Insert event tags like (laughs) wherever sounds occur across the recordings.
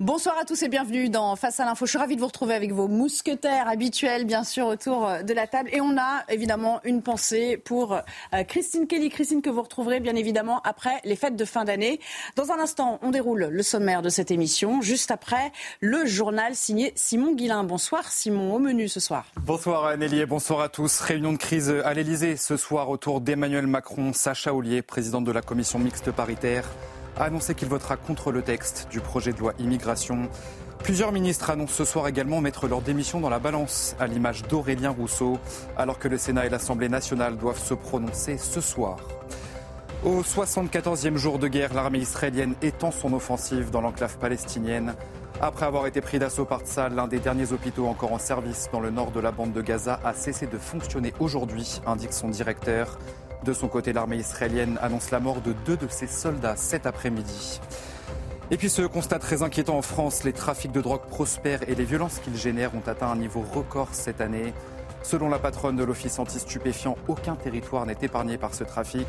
Bonsoir à tous et bienvenue dans Face à l'info. Je suis ravie de vous retrouver avec vos mousquetaires habituels, bien sûr, autour de la table. Et on a évidemment une pensée pour euh, Christine Kelly. Christine que vous retrouverez bien évidemment après les fêtes de fin d'année. Dans un instant, on déroule le sommaire de cette émission. Juste après, le journal signé Simon Guillain. Bonsoir Simon, au menu ce soir. Bonsoir Nelly et bonsoir à tous. Réunion de crise à l'Elysée ce soir autour d'Emmanuel Macron. Sacha Ollier, présidente de la commission mixte paritaire a annoncé qu'il votera contre le texte du projet de loi immigration. Plusieurs ministres annoncent ce soir également mettre leur démission dans la balance, à l'image d'Aurélien Rousseau, alors que le Sénat et l'Assemblée nationale doivent se prononcer ce soir. Au 74e jour de guerre, l'armée israélienne étend son offensive dans l'enclave palestinienne. Après avoir été pris d'assaut par Tzal, l'un des derniers hôpitaux encore en service dans le nord de la bande de Gaza a cessé de fonctionner aujourd'hui, indique son directeur. De son côté, l'armée israélienne annonce la mort de deux de ses soldats cet après-midi. Et puis ce constat très inquiétant en France, les trafics de drogue prospèrent et les violences qu'ils génèrent ont atteint un niveau record cette année. Selon la patronne de l'Office anti-stupéfiant, aucun territoire n'est épargné par ce trafic.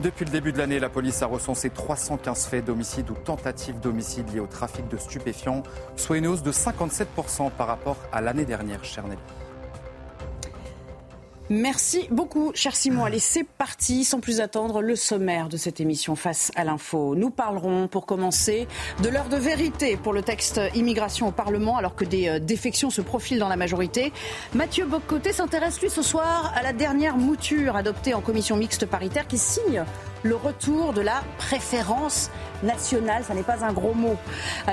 Depuis le début de l'année, la police a recensé 315 faits d'homicide ou tentatives d'homicide liés au trafic de stupéfiants, soit une hausse de 57% par rapport à l'année dernière, cher Nelly. Merci beaucoup, cher Simon. Allez, c'est parti. Sans plus attendre, le sommaire de cette émission Face à l'info. Nous parlerons, pour commencer, de l'heure de vérité pour le texte immigration au Parlement, alors que des euh, défections se profilent dans la majorité. Mathieu Bocoté s'intéresse, lui, ce soir, à la dernière mouture adoptée en commission mixte paritaire qui signe le retour de la préférence nationale. Ça n'est pas un gros mot.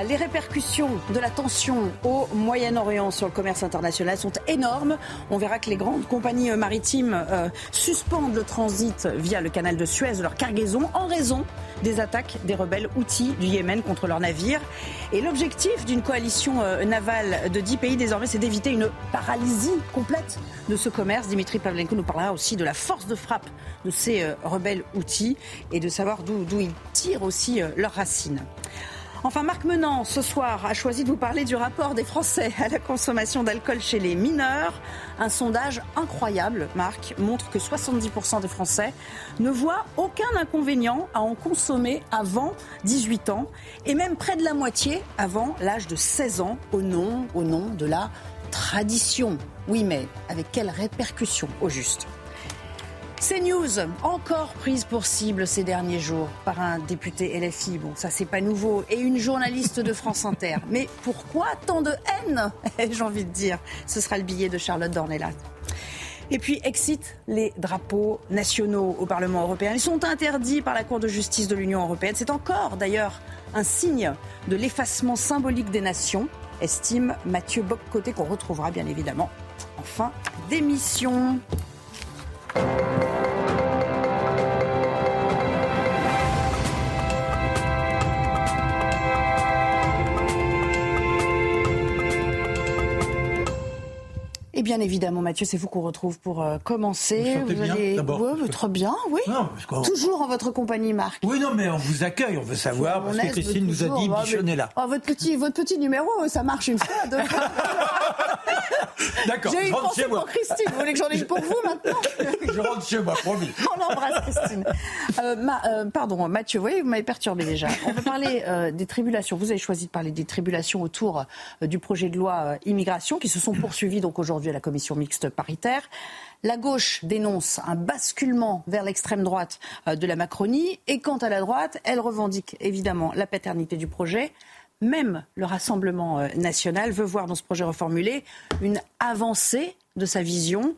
Les répercussions de la tension au Moyen-Orient sur le commerce international sont énormes. On verra que les grandes compagnies maritimes euh, suspendent le transit via le canal de Suez de leur cargaison en raison des attaques des rebelles outils du Yémen contre leurs navires. Et l'objectif d'une coalition euh, navale de 10 pays désormais, c'est d'éviter une paralysie complète de ce commerce. Dimitri Pavlenko nous parlera aussi de la force de frappe de ces euh, rebelles outils et de savoir d'où ils tirent aussi euh, Enfin, Marc Menant, ce soir, a choisi de vous parler du rapport des Français à la consommation d'alcool chez les mineurs. Un sondage incroyable, Marc, montre que 70% des Français ne voient aucun inconvénient à en consommer avant 18 ans et même près de la moitié avant l'âge de 16 ans au nom, au nom de la tradition. Oui, mais avec quelles répercussions au juste? CNews, encore prise pour cible ces derniers jours par un député LFI. Bon, ça c'est pas nouveau. Et une journaliste de France Inter. (laughs) Mais pourquoi tant de haine (laughs) J'ai envie de dire? Ce sera le billet de Charlotte Dornelas. Et puis, excite les drapeaux nationaux au Parlement européen. Ils sont interdits par la Cour de justice de l'Union européenne. C'est encore, d'ailleurs, un signe de l'effacement symbolique des nations, estime Mathieu Boccoté, qu'on retrouvera bien évidemment en fin d'émission. Thank you. Et bien évidemment, Mathieu, c'est vous qu'on retrouve pour euh, commencer. Vous, vous allez ouais, très bien, oui. Non, Toujours en votre compagnie, Marc. Oui, non, mais on vous accueille, on veut savoir, parce que Christine nous a dit, bichonnez là. Oh, votre, petit, votre petit numéro, ça marche une fois, deux fois. (laughs) D'accord, J'ai une pensée pour Christine. Vous voulez que j'en ai une pour vous maintenant (laughs) Je rentre chez moi, promis. (laughs) On embrasse Christine. Euh, ma, euh, pardon, Mathieu, vous voyez, vous m'avez perturbé déjà. On va parler euh, des tribulations. Vous avez choisi de parler des tribulations autour du projet de loi immigration qui se sont poursuivies donc aujourd'hui à la commission mixte paritaire. La gauche dénonce un basculement vers l'extrême droite de la Macronie et quant à la droite, elle revendique évidemment la paternité du projet. Même le Rassemblement national veut voir dans ce projet reformulé une avancée de sa vision.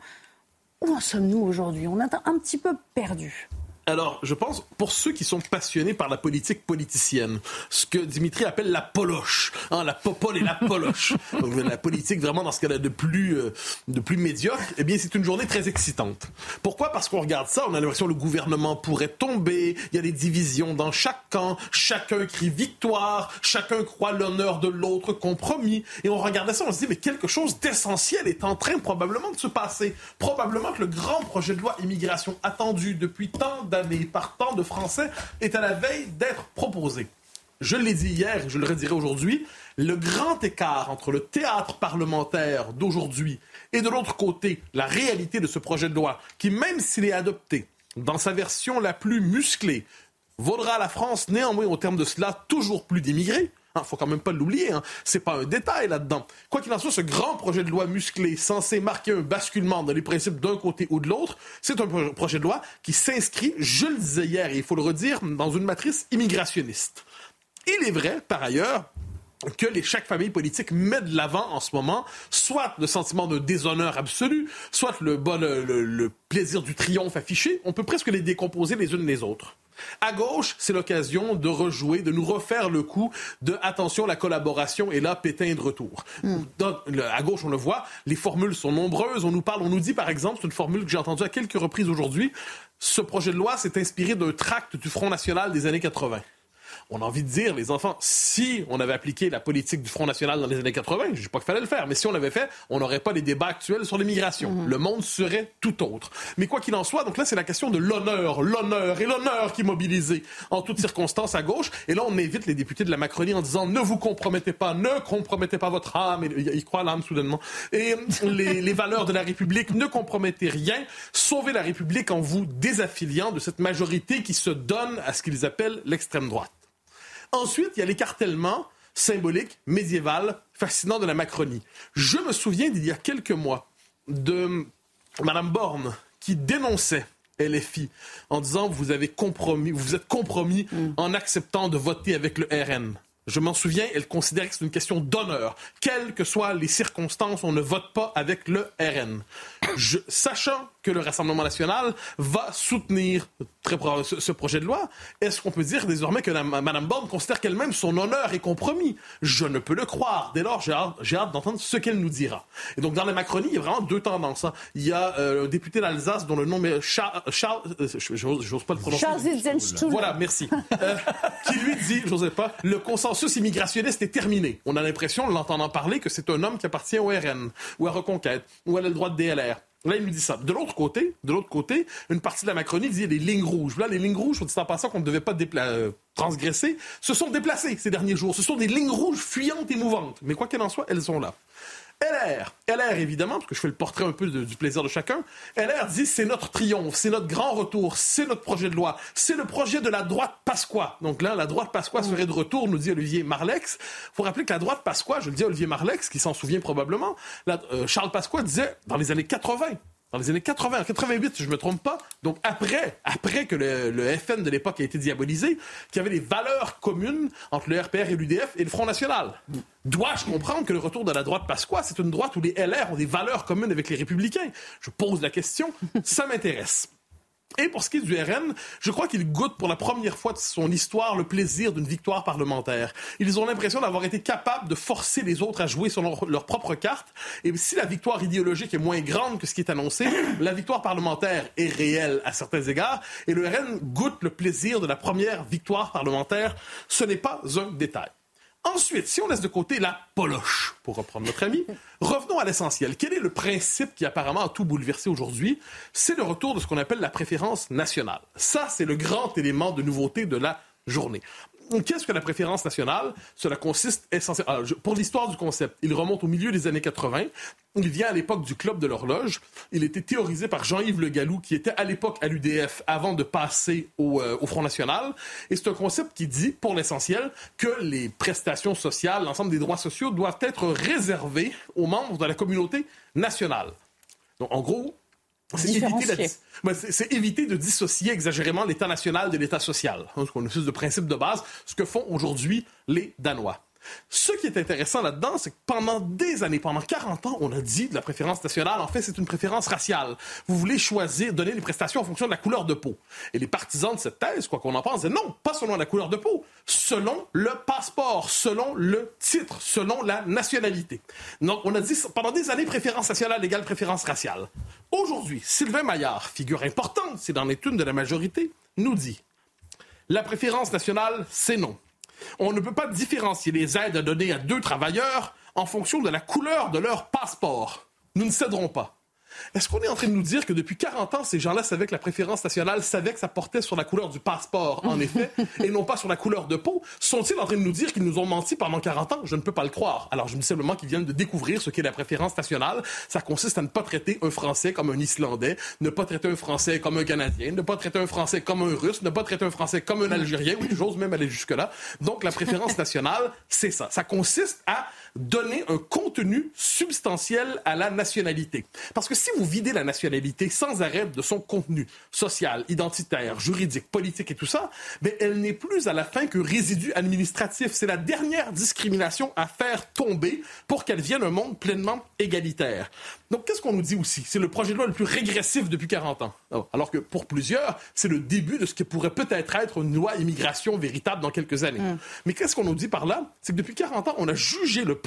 Où en sommes-nous aujourd'hui? On est un petit peu perdu. Alors, je pense, pour ceux qui sont passionnés par la politique politicienne, ce que Dimitri appelle la poloche, hein, la popole et la poloche, (laughs) donc la politique vraiment dans ce qu'elle a de plus, euh, de plus médiocre, eh bien, c'est une journée très excitante. Pourquoi? Parce qu'on regarde ça, on a l'impression que le gouvernement pourrait tomber, il y a des divisions dans chaque camp, chacun crie victoire, chacun croit l'honneur de l'autre compromis, et on regardait ça, on se dit, mais quelque chose d'essentiel est en train probablement de se passer. Probablement que le grand projet de loi immigration attendu depuis tant d'années par tant de Français est à la veille d'être proposé. Je l'ai dit hier, je le redirai aujourd'hui, le grand écart entre le théâtre parlementaire d'aujourd'hui et de l'autre côté, la réalité de ce projet de loi, qui même s'il est adopté dans sa version la plus musclée, vaudra à la France néanmoins au terme de cela toujours plus d'immigrés, il hein, faut quand même pas l'oublier. Hein. C'est pas un détail là-dedans. Quoi qu'il en soit, ce grand projet de loi musclé, censé marquer un basculement dans les principes d'un côté ou de l'autre, c'est un projet de loi qui s'inscrit, je le disais hier, et il faut le redire, dans une matrice immigrationniste. Il est vrai, par ailleurs, que les, chaque famille politique met de l'avant en ce moment, soit le sentiment de déshonneur absolu, soit le, bon, le plaisir du triomphe affiché. On peut presque les décomposer les unes les autres. À gauche, c'est l'occasion de rejouer, de nous refaire le coup de attention, la collaboration est là, Pétain de retour. Hmm. à gauche, on le voit, les formules sont nombreuses. On nous parle, on nous dit par exemple, c'est une formule que j'ai entendue à quelques reprises aujourd'hui, ce projet de loi s'est inspiré d'un tract du Front National des années 80 on a envie de dire, les enfants, si on avait appliqué la politique du Front National dans les années 80, je ne dis pas qu'il fallait le faire, mais si on l'avait fait, on n'aurait pas les débats actuels sur l'immigration. Mhm. Le monde serait tout autre. Mais quoi qu'il en soit, donc là, c'est la question de l'honneur, l'honneur et l'honneur qui est mobilisé en toutes circonstances à gauche. Et là, on invite les députés de la Macronie en disant ne vous compromettez pas, ne compromettez pas votre âme. Ils croient l'âme soudainement. Et les, (laughs) les valeurs de la République, ne compromettez rien. Sauvez la République en vous désaffiliant de cette majorité qui se donne à ce qu'ils appellent l'extrême droite. Ensuite, il y a l'écartellement symbolique, médiéval, fascinant de la Macronie. Je me souviens d'il y a quelques mois de Mme Borne qui dénonçait LFI en disant vous avez compromis, vous vous êtes compromis mm. en acceptant de voter avec le RN. Je m'en souviens, elle considère que c'est une question d'honneur. Quelles que soient les circonstances, on ne vote pas avec le RN. Je, sachant que le Rassemblement national va soutenir très, ce, ce projet de loi, est-ce qu'on peut dire désormais que Mme Borne considère qu'elle-même son honneur est compromis? Je ne peux le croire. Dès lors, j'ai hâte, d'entendre ce qu'elle nous dira. Et donc, dans la Macronie, il y a vraiment deux tendances. Hein. Il y a euh, un député d'Alsace dont le nom est Charles... Charles euh, j'ose pas le prononcer. Charles Voilà, merci. Euh, qui lui dit, j'osais pas, le consensus immigrationniste est terminé. On a l'impression, l'entendant parler, que c'est un homme qui appartient au RN, ou à Reconquête, ou à le droit de DLR. Là, il nous dit ça. De l'autre côté, de l'autre côté, une partie de la Macronie dit les lignes rouges. Là, les lignes rouges, dit en passant qu'on ne devait pas euh, transgresser, se sont déplacées ces derniers jours. Ce sont des lignes rouges fuyantes et mouvantes. Mais quoi qu'il en soit, elles sont là. LR, LR évidemment, parce que je fais le portrait un peu du plaisir de chacun, LR dit c'est notre triomphe, c'est notre grand retour, c'est notre projet de loi, c'est le projet de la droite Pasqua. Donc là, la droite Pasqua serait de retour, nous dit Olivier Marlex. Il faut rappeler que la droite Pasqua, je le dis à Olivier Marlex, qui s'en souvient probablement, euh, Charles Pasqua disait dans les années 80, dans les années 80, 88, si je me trompe pas, donc après, après que le, FN de l'époque a été diabolisé, qu'il y avait des valeurs communes entre le RPR et l'UDF et le Front National. Dois-je comprendre que le retour de la droite passe quoi C'est une droite où les LR ont des valeurs communes avec les républicains? Je pose la question, ça m'intéresse. Et pour ce qui est du RN, je crois qu'ils goûtent pour la première fois de son histoire le plaisir d'une victoire parlementaire. Ils ont l'impression d'avoir été capables de forcer les autres à jouer selon leur, propre carte. Et si la victoire idéologique est moins grande que ce qui est annoncé, la victoire parlementaire est réelle à certains égards. Et le RN goûte le plaisir de la première victoire parlementaire. Ce n'est pas un détail. Ensuite, si on laisse de côté la poloche, pour reprendre notre ami, (laughs) revenons à l'essentiel. Quel est le principe qui apparemment a tout bouleversé aujourd'hui? C'est le retour de ce qu'on appelle la préférence nationale. Ça, c'est le grand élément de nouveauté de la journée. Qu'est-ce que la préférence nationale? Cela consiste essentiellement. pour l'histoire du concept, il remonte au milieu des années 80. Il vient à l'époque du Club de l'horloge. Il était théorisé par Jean-Yves Le Gallou, qui était à l'époque à l'UDF avant de passer au, euh, au Front National. Et c'est un concept qui dit, pour l'essentiel, que les prestations sociales, l'ensemble des droits sociaux doivent être réservés aux membres de la communauté nationale. Donc, en gros, c'est éviter, de dissocier exagérément l'État national de l'État social. C'est une espèce de principe de base, ce que font aujourd'hui les Danois. Ce qui est intéressant là-dedans, c'est que pendant des années, pendant 40 ans, on a dit de la préférence nationale, en fait, c'est une préférence raciale. Vous voulez choisir, donner les prestations en fonction de la couleur de peau. Et les partisans de cette thèse, quoi qu'on en pense, disaient non, pas selon la couleur de peau, selon le passeport, selon le titre, selon la nationalité. Donc, on a dit pendant des années préférence nationale égale préférence raciale. Aujourd'hui, Sylvain Maillard, figure importante, c'est dans l'étude de la majorité, nous dit la préférence nationale, c'est non. On ne peut pas différencier les aides à donner à deux travailleurs en fonction de la couleur de leur passeport. Nous ne céderons pas. Est-ce qu'on est en train de nous dire que depuis 40 ans, ces gens-là savaient que la préférence nationale savait que ça portait sur la couleur du passeport, en (laughs) effet, et non pas sur la couleur de peau? Sont-ils en train de nous dire qu'ils nous ont menti pendant 40 ans? Je ne peux pas le croire. Alors, je me dis simplement qu'ils viennent de découvrir ce qu'est la préférence nationale. Ça consiste à ne pas traiter un Français comme un Islandais, ne pas traiter un Français comme un Canadien, ne pas traiter un Français comme un Russe, ne pas traiter un Français comme un Algérien. Oui, j'ose même aller jusque-là. Donc, la préférence nationale, c'est ça. Ça consiste à donner un contenu substantiel à la nationalité. Parce que si vous videz la nationalité sans arrêt de son contenu social, identitaire, juridique, politique et tout ça, ben, elle n'est plus à la fin que résidu administratif. C'est la dernière discrimination à faire tomber pour qu'elle vienne un monde pleinement égalitaire. Donc, qu'est-ce qu'on nous dit aussi? C'est le projet de loi le plus régressif depuis 40 ans. Alors que pour plusieurs, c'est le début de ce qui pourrait peut-être être une loi immigration véritable dans quelques années. Mm. Mais qu'est-ce qu'on nous dit par là? C'est que depuis 40 ans, on a jugé le,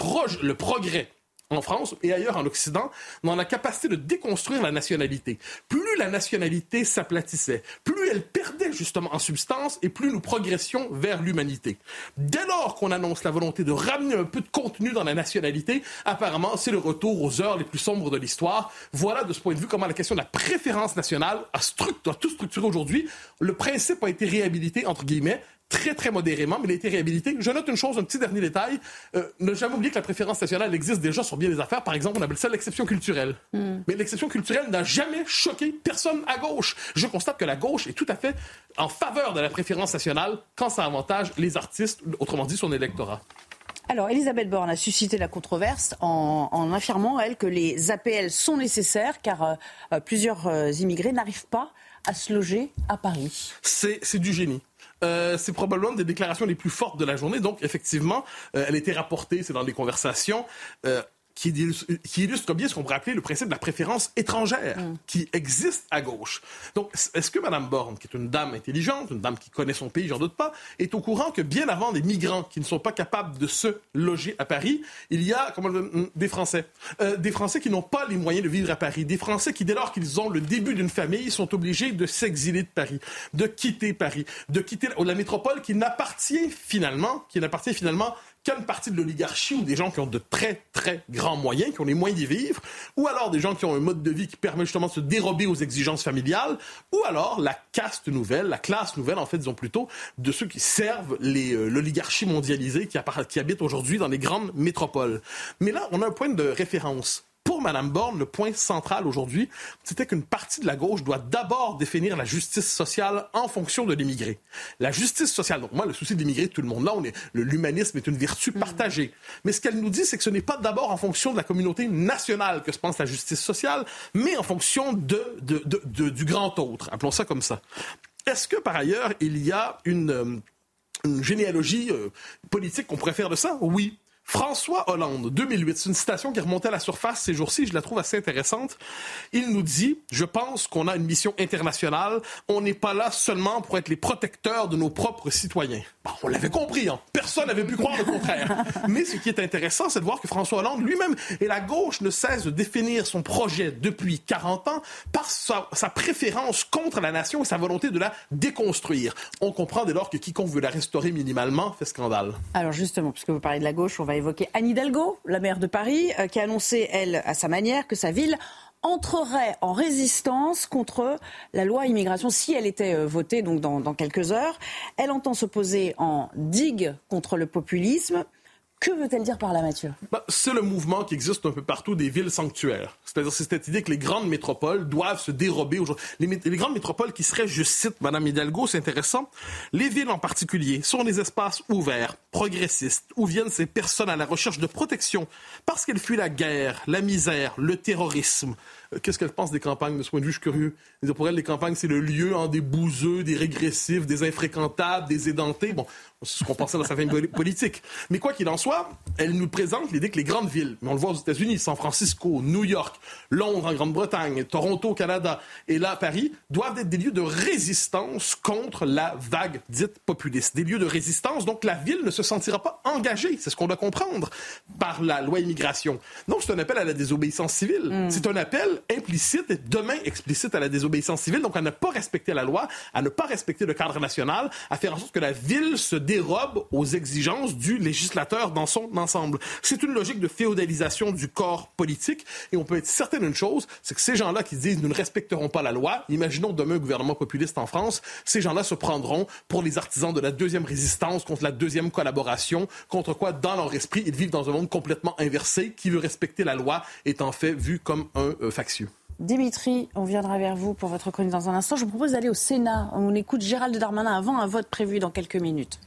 le progrès en France et ailleurs en Occident, dans la capacité de déconstruire la nationalité. Plus la nationalité s'aplatissait, plus elle perdait justement en substance et plus nous progressions vers l'humanité. Dès lors qu'on annonce la volonté de ramener un peu de contenu dans la nationalité, apparemment c'est le retour aux heures les plus sombres de l'histoire. Voilà de ce point de vue comment la question de la préférence nationale a, a tout structuré aujourd'hui. Le principe a été réhabilité, entre guillemets, très, très modérément, mais il a été réhabilité. Je note une chose, un petit dernier détail. Euh, ne jamais oublier que la préférence nationale existe déjà sur bien des affaires. Par exemple, on appelle ça l'exception culturelle. Hmm. Mais l'exception culturelle n'a jamais choqué personne à gauche. Je constate que la gauche est tout à fait en faveur de la préférence nationale quand ça avantage les artistes, autrement dit son électorat. Alors, Elisabeth Borne a suscité la controverse en, affirmant, elle, que les APL sont nécessaires car euh, euh, plusieurs immigrés n'arrivent pas à se loger à Paris. C'est du génie. Euh, c'est probablement des déclarations les plus fortes de la journée. Donc, effectivement, euh, elle été rapportée, c'est dans les conversations. Euh, qui illustre, bien ce qu'on pourrait appeler le principe de la préférence étrangère mm. qui existe à gauche. Donc, est-ce que Mme Borne, qui est une dame intelligente, une dame qui connaît son pays, j'en doute pas, est au courant que bien avant des migrants qui ne sont pas capables de se loger à Paris, il y a comment, des Français. Euh, des Français qui n'ont pas les moyens de vivre à Paris. Des Français qui, dès lors qu'ils ont le début d'une famille, sont obligés de s'exiler de Paris, de quitter Paris, de quitter la métropole qui n'appartient finalement, qui n'appartient finalement une partie de l'oligarchie ou des gens qui ont de très, très grands moyens, qui ont les moyens d'y vivre, ou alors des gens qui ont un mode de vie qui permet justement de se dérober aux exigences familiales, ou alors la caste nouvelle, la classe nouvelle, en fait, disons plutôt, de ceux qui servent euh, l'oligarchie mondialisée qui, qui habite aujourd'hui dans les grandes métropoles. Mais là, on a un point de référence pour Mme Borne, le point central aujourd'hui, c'était qu'une partie de la gauche doit d'abord définir la justice sociale en fonction de l'immigré. La justice sociale, donc moi, le souci de l'immigré, tout le monde là, on est, l'humanisme est une vertu mm. partagée. Mais ce qu'elle nous dit, c'est que ce n'est pas d'abord en fonction de la communauté nationale que se pense la justice sociale, mais en fonction de, du grand autre. Appelons ça comme ça. Est-ce que, par ailleurs, il y a une, euh, une généalogie euh, politique qu'on pourrait faire de ça? Oui. François Hollande, 2008, c'est une citation qui remontait à la surface ces jours-ci, je la trouve assez intéressante. Il nous dit, je pense qu'on a une mission internationale, on n'est pas là seulement pour être les protecteurs de nos propres citoyens. on l'avait compris, hein? personne n'avait pu croire le contraire. (laughs) Mais ce qui est intéressant, c'est de voir que François Hollande lui-même et la gauche ne cesse de définir son projet depuis 40 ans par sa, sa préférence contre la nation et sa volonté de la déconstruire. On comprend dès lors que quiconque veut la restaurer minimalement fait scandale. Alors justement, puisque vous parlez de la gauche, on va évoquer Anne Hidalgo, la maire de Paris, euh, qui a annoncé, elle, à sa manière, que sa ville entrerait en résistance contre la loi immigration si elle était euh, votée donc dans, dans quelques heures. Elle entend s'opposer en digue contre le populisme. Que veut-elle dire par là, Mathieu? Bah, C'est le mouvement qui existe un peu partout des villes sanctuaires. C'est-à-dire, c'est cette idée que les grandes métropoles doivent se dérober aujourd'hui. Les, grandes métropoles qui seraient, je cite Madame Hidalgo, c'est intéressant, les villes en particulier sont des espaces ouverts, progressistes, où viennent ces personnes à la recherche de protection parce qu'elles fuient la guerre, la misère, le terrorisme, qu'est-ce qu'elle pense des campagnes? De ce point de vue? Je suis curieux. Pour elle, les campagnes, c'est le lieu en des bouseux, des régressifs, des infréquentables, des édentés. Bon, c'est ce qu'on pensait dans sa famille politique. Mais quoi qu'il en soit, elle nous présente l'idée que les grandes villes, mais on le voit aux États-Unis, San Francisco, New York, Londres en Grande-Bretagne, Toronto au Canada et là Paris, doivent être des lieux de résistance contre la vague dite populiste. Des lieux de résistance, donc la ville ne se sentira pas engagée, c'est ce qu'on doit comprendre, par la loi immigration. Donc c'est un appel à la désobéissance civile. Mm. C'est un appel implicite et demain explicite à la désobéissance civile, donc à ne pas respecter la loi, à ne pas respecter le cadre national, à faire en sorte que la ville se dérobe aux exigences du législateur dans son ensemble. C'est une logique de féodalisation du corps politique et on peut être certain d'une chose, c'est que ces gens-là qui disent nous ne respecterons pas la loi, imaginons demain un gouvernement populiste en France, ces gens-là se prendront pour les artisans de la deuxième résistance contre la deuxième collaboration, contre quoi dans leur esprit ils vivent dans un monde complètement inversé qui veut respecter la loi est en fait vu comme un euh, Dimitri, on viendra vers vous pour votre chronique dans un instant. Je vous propose d'aller au Sénat. On écoute Gérald Darmanin avant un vote prévu dans quelques minutes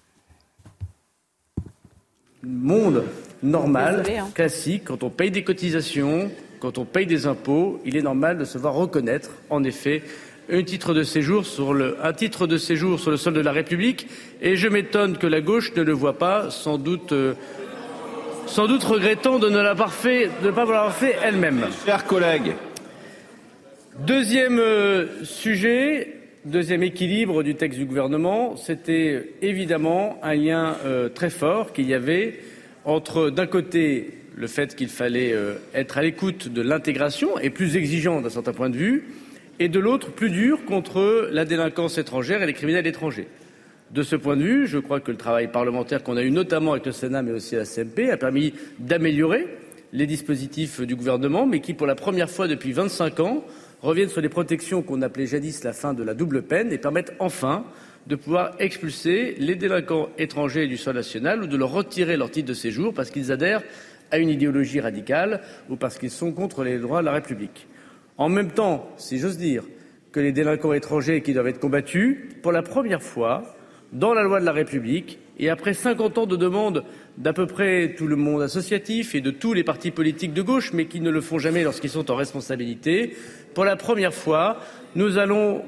monde normal, hein. classique, quand on paye des cotisations, quand on paye des impôts, il est normal de se voir reconnaître, en effet, un titre de séjour sur le, un titre de séjour sur le sol de la République. Et je m'étonne que la gauche ne le voit pas, sans doute, euh, sans doute regrettant de ne l'avoir fait, de ne pas l'avoir fait elle-même. Chers collègues. Deuxième euh, sujet, Deuxième équilibre du texte du gouvernement, c'était évidemment un lien euh, très fort qu'il y avait entre, d'un côté, le fait qu'il fallait euh, être à l'écoute de l'intégration et plus exigeant d'un certain point de vue, et de l'autre, plus dur contre la délinquance étrangère et les criminels étrangers. De ce point de vue, je crois que le travail parlementaire qu'on a eu notamment avec le Sénat mais aussi la CMP a permis d'améliorer les dispositifs du gouvernement, mais qui, pour la première fois depuis 25 ans, reviennent sur les protections qu'on appelait jadis la fin de la double peine et permettent enfin de pouvoir expulser les délinquants étrangers du sol national ou de leur retirer leur titre de séjour parce qu'ils adhèrent à une idéologie radicale ou parce qu'ils sont contre les droits de la République. En même temps, si j'ose dire, que les délinquants étrangers qui doivent être combattus, pour la première fois, dans la loi de la République, et après 50 ans de demande d'à peu près tout le monde associatif et de tous les partis politiques de gauche, mais qui ne le font jamais lorsqu'ils sont en responsabilité, pour la première fois, nous allons,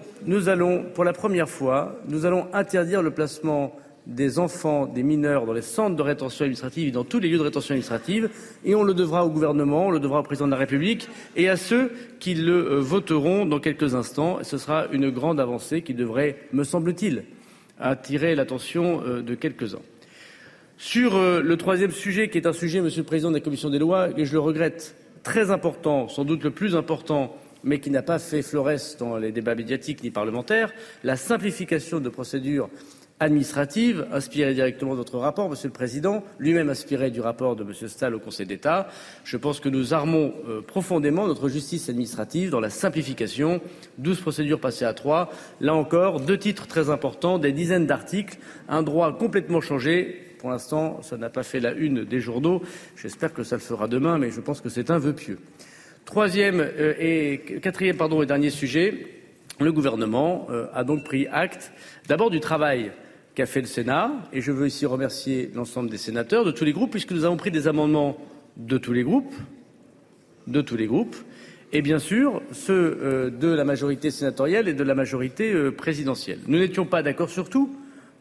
interdire le placement des enfants, des mineurs dans les centres de rétention administrative et dans tous les lieux de rétention administrative, et on le devra au gouvernement, on le devra au président de la République et à ceux qui le euh, voteront dans quelques instants. ce sera une grande avancée qui devrait, me semble-t-il, attirer l'attention euh, de quelques-uns. Sur euh, le troisième sujet, qui est un sujet, Monsieur le Président de la Commission des lois, et je le regrette, très important, sans doute le plus important mais qui n'a pas fait florès dans les débats médiatiques ni parlementaires, la simplification de procédures administratives, inspirée directement de votre rapport, Monsieur le Président, lui-même inspiré du rapport de Monsieur Stahl au Conseil d'État. Je pense que nous armons euh, profondément notre justice administrative dans la simplification. Douze procédures passées à trois. Là encore, deux titres très importants, des dizaines d'articles, un droit complètement changé. Pour l'instant, ça n'a pas fait la une des journaux. J'espère que ça le fera demain, mais je pense que c'est un vœu pieux. Troisième euh, et quatrième pardon et dernier sujet, le gouvernement euh, a donc pris acte d'abord du travail qu'a fait le Sénat et je veux ici remercier l'ensemble des sénateurs de tous les groupes puisque nous avons pris des amendements de tous les groupes de tous les groupes et bien sûr ceux euh, de la majorité sénatoriale et de la majorité présidentielle. Nous n'étions pas d'accord sur tout,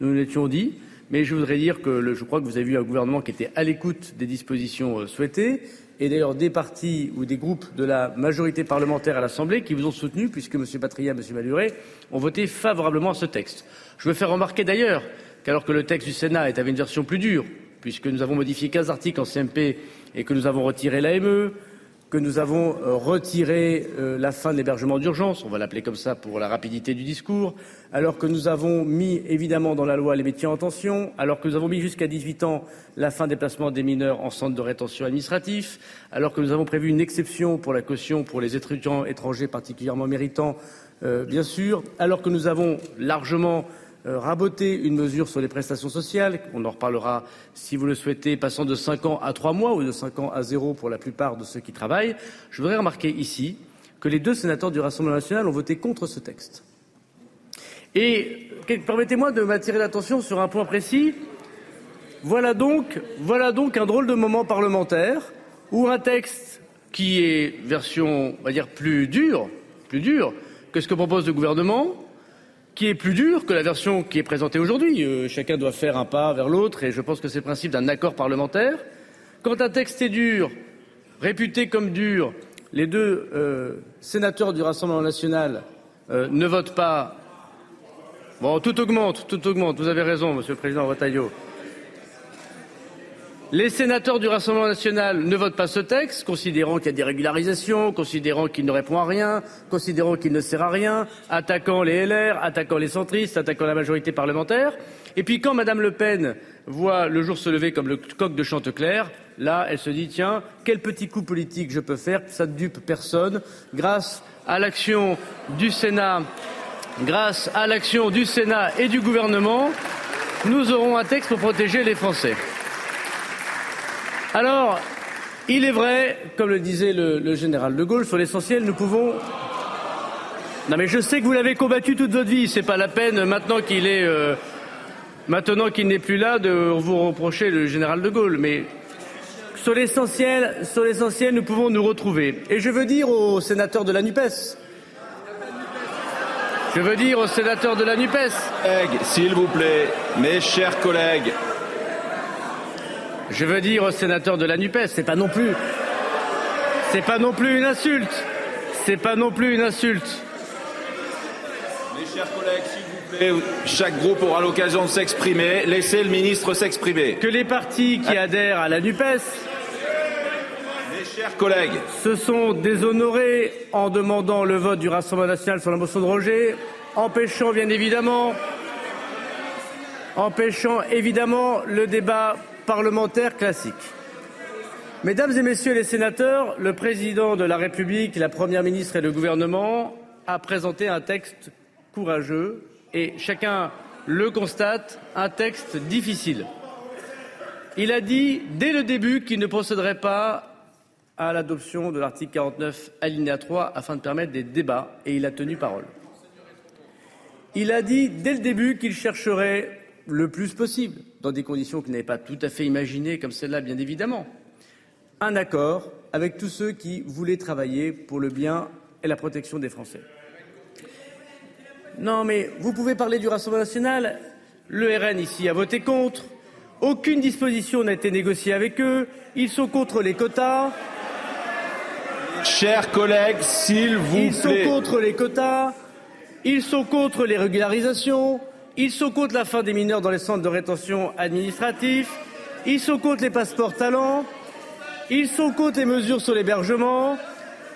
nous l'étions dit, mais je voudrais dire que je crois que vous avez vu un gouvernement qui était à l'écoute des dispositions souhaitées et d'ailleurs des partis ou des groupes de la majorité parlementaire à l'Assemblée qui vous ont soutenu, puisque M. Patria et M. Maluré ont voté favorablement à ce texte. Je veux faire remarquer d'ailleurs qu'alors que le texte du Sénat avait une version plus dure, puisque nous avons modifié 15 articles en CMP et que nous avons retiré l'AME, que nous avons euh, retiré euh, la fin de l'hébergement d'urgence, on va l'appeler comme ça pour la rapidité du discours, alors que nous avons mis évidemment dans la loi les métiers en tension, alors que nous avons mis jusqu'à 18 ans la fin des placements des mineurs en centre de rétention administratif, alors que nous avons prévu une exception pour la caution pour les étudiants étrangers particulièrement méritants, euh, bien sûr, alors que nous avons largement raboter une mesure sur les prestations sociales, on en reparlera si vous le souhaitez, passant de cinq ans à trois mois ou de cinq ans à zéro pour la plupart de ceux qui travaillent. Je voudrais remarquer ici que les deux sénateurs du Rassemblement national ont voté contre ce texte. Et permettez-moi de m'attirer l'attention sur un point précis. Voilà donc, un drôle de moment parlementaire où un texte qui est version, on va dire, plus dur, plus dur que ce que propose le gouvernement, qui est plus dur que la version qui est présentée aujourd'hui. Euh, chacun doit faire un pas vers l'autre et je pense que c'est le principe d'un accord parlementaire. Quand un texte est dur, réputé comme dur, les deux euh, sénateurs du Rassemblement national euh, ne votent pas. Bon, tout augmente, tout augmente. Vous avez raison, Monsieur le Président Retailleau. Les sénateurs du Rassemblement national ne votent pas ce texte, considérant qu'il y a des régularisations, considérant qu'il ne répond à rien, considérant qu'il ne sert à rien, attaquant les LR, attaquant les centristes, attaquant la majorité parlementaire. Et puis quand Madame Le Pen voit le jour se lever comme le coq de Chantecler, là, elle se dit tiens, quel petit coup politique je peux faire Ça ne dupe personne. Grâce à l'action du Sénat, grâce à l'action du Sénat et du gouvernement, nous aurons un texte pour protéger les Français. Alors, il est vrai, comme le disait le, général de Gaulle, sur l'essentiel, nous pouvons. Non, mais je sais que vous l'avez combattu toute votre vie. C'est pas la peine maintenant qu'il est, euh, maintenant qu'il n'est plus là, de vous reprocher le général de Gaulle. Mais sur l'essentiel, sur l'essentiel, nous pouvons nous retrouver. Et je veux dire aux sénateurs de la Nupes. Je veux dire aux sénateurs de la Nupes. S'il vous plaît, mes chers collègues, je veux dire aux sénateurs de la NUPES, c'est pas non plus. C'est pas non plus une insulte. C'est pas non plus une insulte. Mes chers collègues, s'il vous plaît, chaque groupe aura l'occasion de s'exprimer. Laissez le ministre s'exprimer. Que les partis qui adhèrent à la NUPES Mes chers collègues. se sont déshonorés en demandant le vote du Rassemblement national sur la motion de Roger, empêchant bien évidemment empêchant évidemment le débat parlementaire classique. Mesdames et Messieurs les sénateurs, le président de la République, la Première ministre et le gouvernement a présenté un texte courageux et chacun le constate, un texte difficile. Il a dit dès le début qu'il ne procéderait pas à l'adoption de l'article 49 alinéa 3 afin de permettre des débats et il a tenu parole. Il a dit dès le début qu'il chercherait le plus possible, dans des conditions qu'il n'avait pas tout à fait imaginées, comme celle-là, bien évidemment, un accord avec tous ceux qui voulaient travailler pour le bien et la protection des Français. Non, mais vous pouvez parler du Rassemblement national. Le RN ici a voté contre. Aucune disposition n'a été négociée avec eux. Ils sont contre les quotas. Chers collègues, s'il vous plaît. Ils sont contre les quotas. Ils sont contre les régularisations. Ils sont contre la fin des mineurs dans les centres de rétention administratifs. Ils sont contre les passeports talents. Ils sont contre les mesures sur l'hébergement.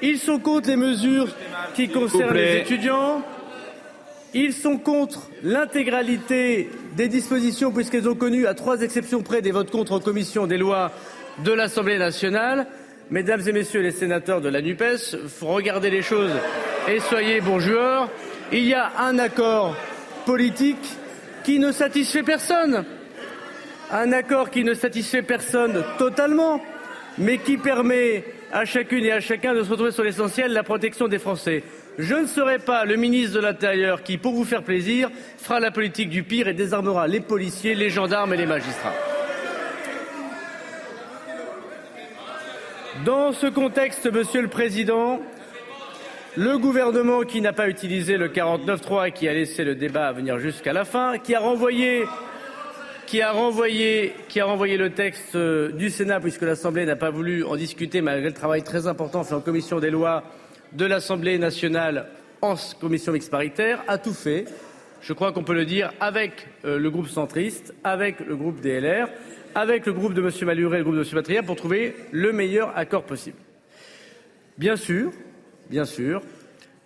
Ils sont contre les mesures qui concernent les étudiants. Ils sont contre l'intégralité des dispositions, puisqu'elles ont connu, à trois exceptions près, des votes contre en commission des lois de l'Assemblée nationale. Mesdames et messieurs les sénateurs de la NUPES, regardez les choses et soyez bons joueurs. Il y a un accord politique qui ne satisfait personne. Un accord qui ne satisfait personne totalement, mais qui permet à chacune et à chacun de se retrouver sur l'essentiel, la protection des Français. Je ne serai pas le ministre de l'Intérieur qui, pour vous faire plaisir, fera la politique du pire et désarmera les policiers, les gendarmes et les magistrats. Dans ce contexte, Monsieur le Président, le gouvernement qui n'a pas utilisé le 49-3 et qui a laissé le débat venir jusqu'à la fin, qui a renvoyé qui a renvoyé, le texte euh, du Sénat puisque l'Assemblée n'a pas voulu en discuter malgré le travail très important fait en commission des lois de l'Assemblée nationale en commission mixte paritaire, a tout fait. Je crois qu'on peut le dire avec euh, le groupe centriste, avec le groupe DLR, avec le groupe de M. Maluret et le groupe de M. Patria pour trouver le meilleur accord possible. Bien sûr, bien sûr,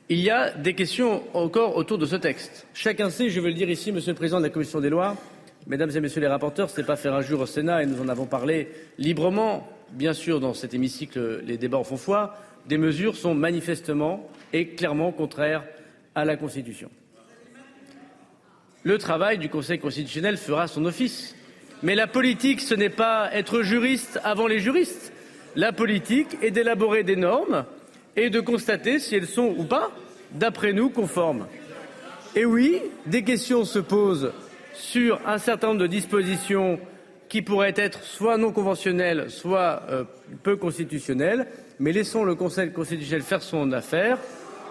il y a des questions encore autour de ce texte. Chacun sait, je veux le dire ici, Monsieur le Président de la Commission des lois, Mesdames et Messieurs les rapporteurs, ce n'est pas faire injure au Sénat et nous en avons parlé librement. Bien sûr, dans cet hémicycle, les débats en font foi. Des mesures sont manifestement et clairement contraires à la Constitution. Le travail du Conseil constitutionnel fera son office. Mais la politique, ce n'est pas être juriste avant les juristes. La politique est d'élaborer des normes et de constater si elles sont ou pas, d'après nous, conformes. Et oui, des questions se posent sur un certain nombre de dispositions qui pourraient être soit non conventionnelles, soit euh, peu constitutionnelles, mais laissons le Conseil constitutionnel faire son affaire.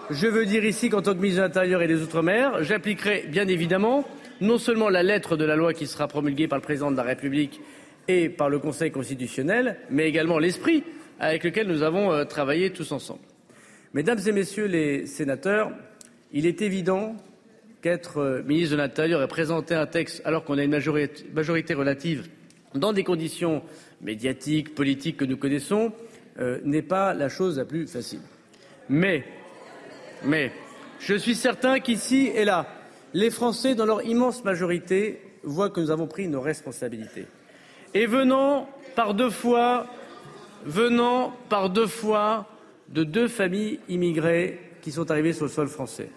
je veux dire ici qu'en tant que ministre de l'Intérieur et des Outre-mer, j'appliquerai bien évidemment non seulement la lettre de la loi qui sera promulguée par le président de la République et par le Conseil constitutionnel, mais également l'esprit avec lequel nous avons euh, travaillé tous ensemble. Mesdames et messieurs les sénateurs, il est évident qu'être euh, ministre de l'Intérieur et présenter un texte alors qu'on a une majorité relative dans des conditions médiatiques, politiques que nous connaissons, euh, n'est pas la chose la plus facile. Mais, mais, je suis certain qu'ici et là, les Français, dans leur immense majorité, voient que nous avons pris nos responsabilités. Et venant par deux fois, venant par deux fois de deux familles immigrées qui sont arrivées sur le sol français,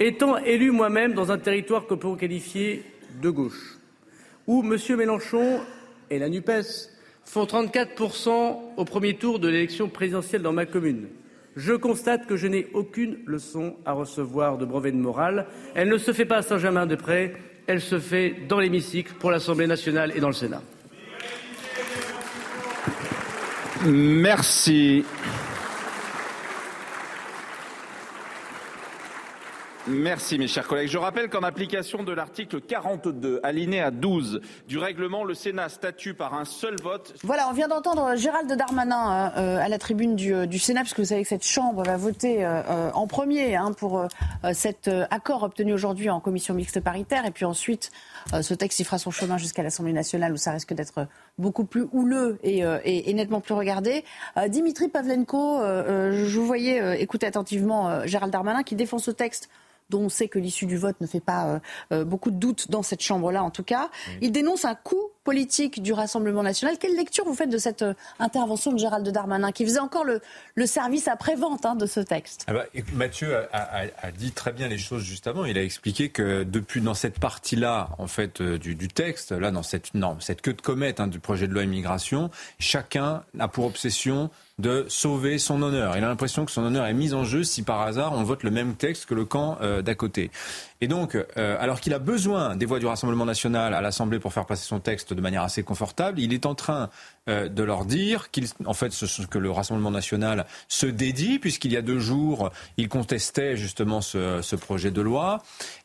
étant élu moi-même dans un territoire que peut qualifier de gauche, où M. Mélenchon et la NUPES font 34% au premier tour de l'élection présidentielle dans ma commune, je constate que je n'ai aucune leçon à recevoir de brevet de morale. Elle ne se fait pas à Saint-Germain-des-Prés, elle se fait dans l'hémicycle pour l'Assemblée nationale et dans le Sénat. Merci. Merci mes chers collègues. Je rappelle qu'en application de l'article 42, alinéa 12 du règlement, le Sénat statue par un seul vote. Voilà, on vient d'entendre Gérald Darmanin euh, à la tribune du, euh, du, Sénat, puisque vous savez que cette Chambre va voter euh, en premier hein, pour cet accord obtenu aujourd'hui en commission mixte paritaire. Et puis ensuite, ce texte y fera son chemin jusqu'à l'Assemblée nationale, où ça risque d'être beaucoup plus houleux et nettement plus regardé. Dimitri Pavlenko, je vous voyais écouter attentivement Gérald Darmanin qui défend ce texte dont on sait que l'issue du vote ne fait pas euh, euh, beaucoup de doutes dans cette Chambre-là, en tout cas. Il dénonce un coup politique du Rassemblement national. Quelle lecture vous faites de cette euh, intervention de Gérald Darmanin, qui faisait encore le, service après-vente hein, de ce texte? Ah bah, Mathieu a, dit très bien les choses juste avant. Il a expliqué que depuis dans cette partie-là, en fait, du, texte, là, dans cette, non, cette queue de comète hein, du projet de loi immigration, chacun a pour obsession de sauver son honneur. Il a l'impression que son honneur est mis en jeu si par hasard on vote le même texte que le camp euh, d'à côté. Et donc, euh, alors qu'il a besoin des voix du Rassemblement national à l'Assemblée pour faire passer son texte de manière assez confortable, il est en train euh, de leur dire qu'il, en fait, ce, que le Rassemblement national se dédie, puisqu'il y a deux jours, il contestait justement ce, projet de loi.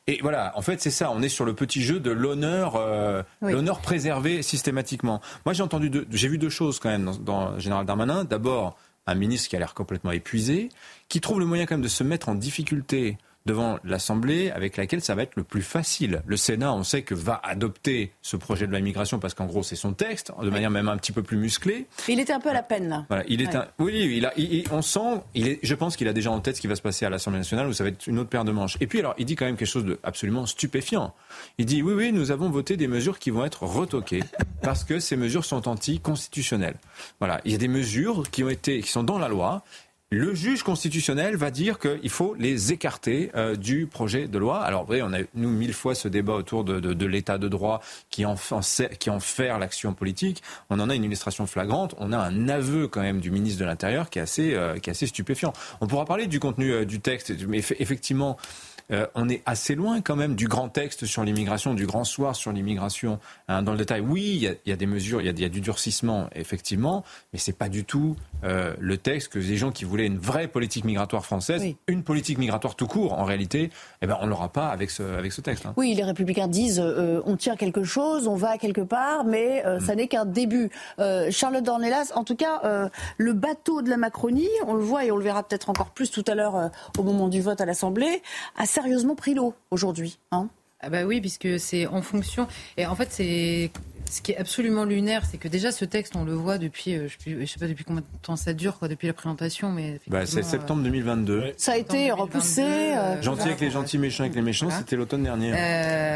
Et voilà, en fait, c'est ça. On est sur le petit jeu de l'honneur, euh, l'honneur préservé systématiquement. Moi, j'ai entendu, j'ai vu deux choses quand même dans, dans Général Darmanin. D'abord, un ministre qui a l'air complètement épuisé, qui trouve le moyen quand même de se mettre en difficulté devant l'Assemblée avec laquelle ça va être le plus facile. Le Sénat, on sait que va adopter ce projet de loi immigration parce qu'en gros c'est son texte, de manière même un petit peu plus musclée. Il était un peu à la peine là. Voilà, il est un... oui, il a, on sent, il est, je pense qu'il a déjà en tête ce qui va se passer à l'Assemblée nationale où ça va être une autre paire de manches. Et puis alors, il dit quand même quelque chose de absolument stupéfiant. Il dit oui, oui, nous avons voté des mesures qui vont être retoquées (laughs) parce que ces mesures sont anticonstitutionnelles. Voilà, il y a des mesures qui ont été, qui sont dans la loi le juge constitutionnel va dire qu'il faut les écarter euh, du projet de loi. Alors, voyez, on a nous mille fois ce débat autour de, l'état de droit qui, en, qui enferme l'action politique. On en a une illustration flagrante. On a un aveu quand même du ministre de l'Intérieur qui est assez, euh, qui est assez stupéfiant. On pourra parler du contenu euh, du texte, mais effectivement, euh, on est assez loin quand même du grand texte sur l'immigration, du grand soir sur l'immigration. Hein, dans le détail, oui, il y, a, des mesures, il y, a, du durcissement, effectivement, mais c'est pas du tout euh, le texte que les gens qui voulaient une vraie politique migratoire française, une politique migratoire tout court, en réalité, eh ben, on l'aura pas avec ce, avec ce texte. Hein. Oui, les républicains disent euh, on tient quelque chose, on va quelque part, mais ça mm. n'est qu'un début. Charlotte Dornelas, en tout cas, le bateau de la Macronie, on le voit et on le verra peut-être encore plus tout à l'heure au moment du vote à l'Assemblée, a sérieusement pris l'eau aujourd'hui. Hein? Ah bah oui, puisque c'est en fonction. Et en fait, c'est ce qui est absolument lunaire, c'est que déjà ce texte, on le voit depuis, euh, je ne sais pas depuis combien de temps ça dure, quoi, depuis la présentation, mais bah, c'est septembre 2022. Euh, ça a été repoussé. Euh, gentil avec les gentils, méchants avec les méchants, c'était l'automne dernier.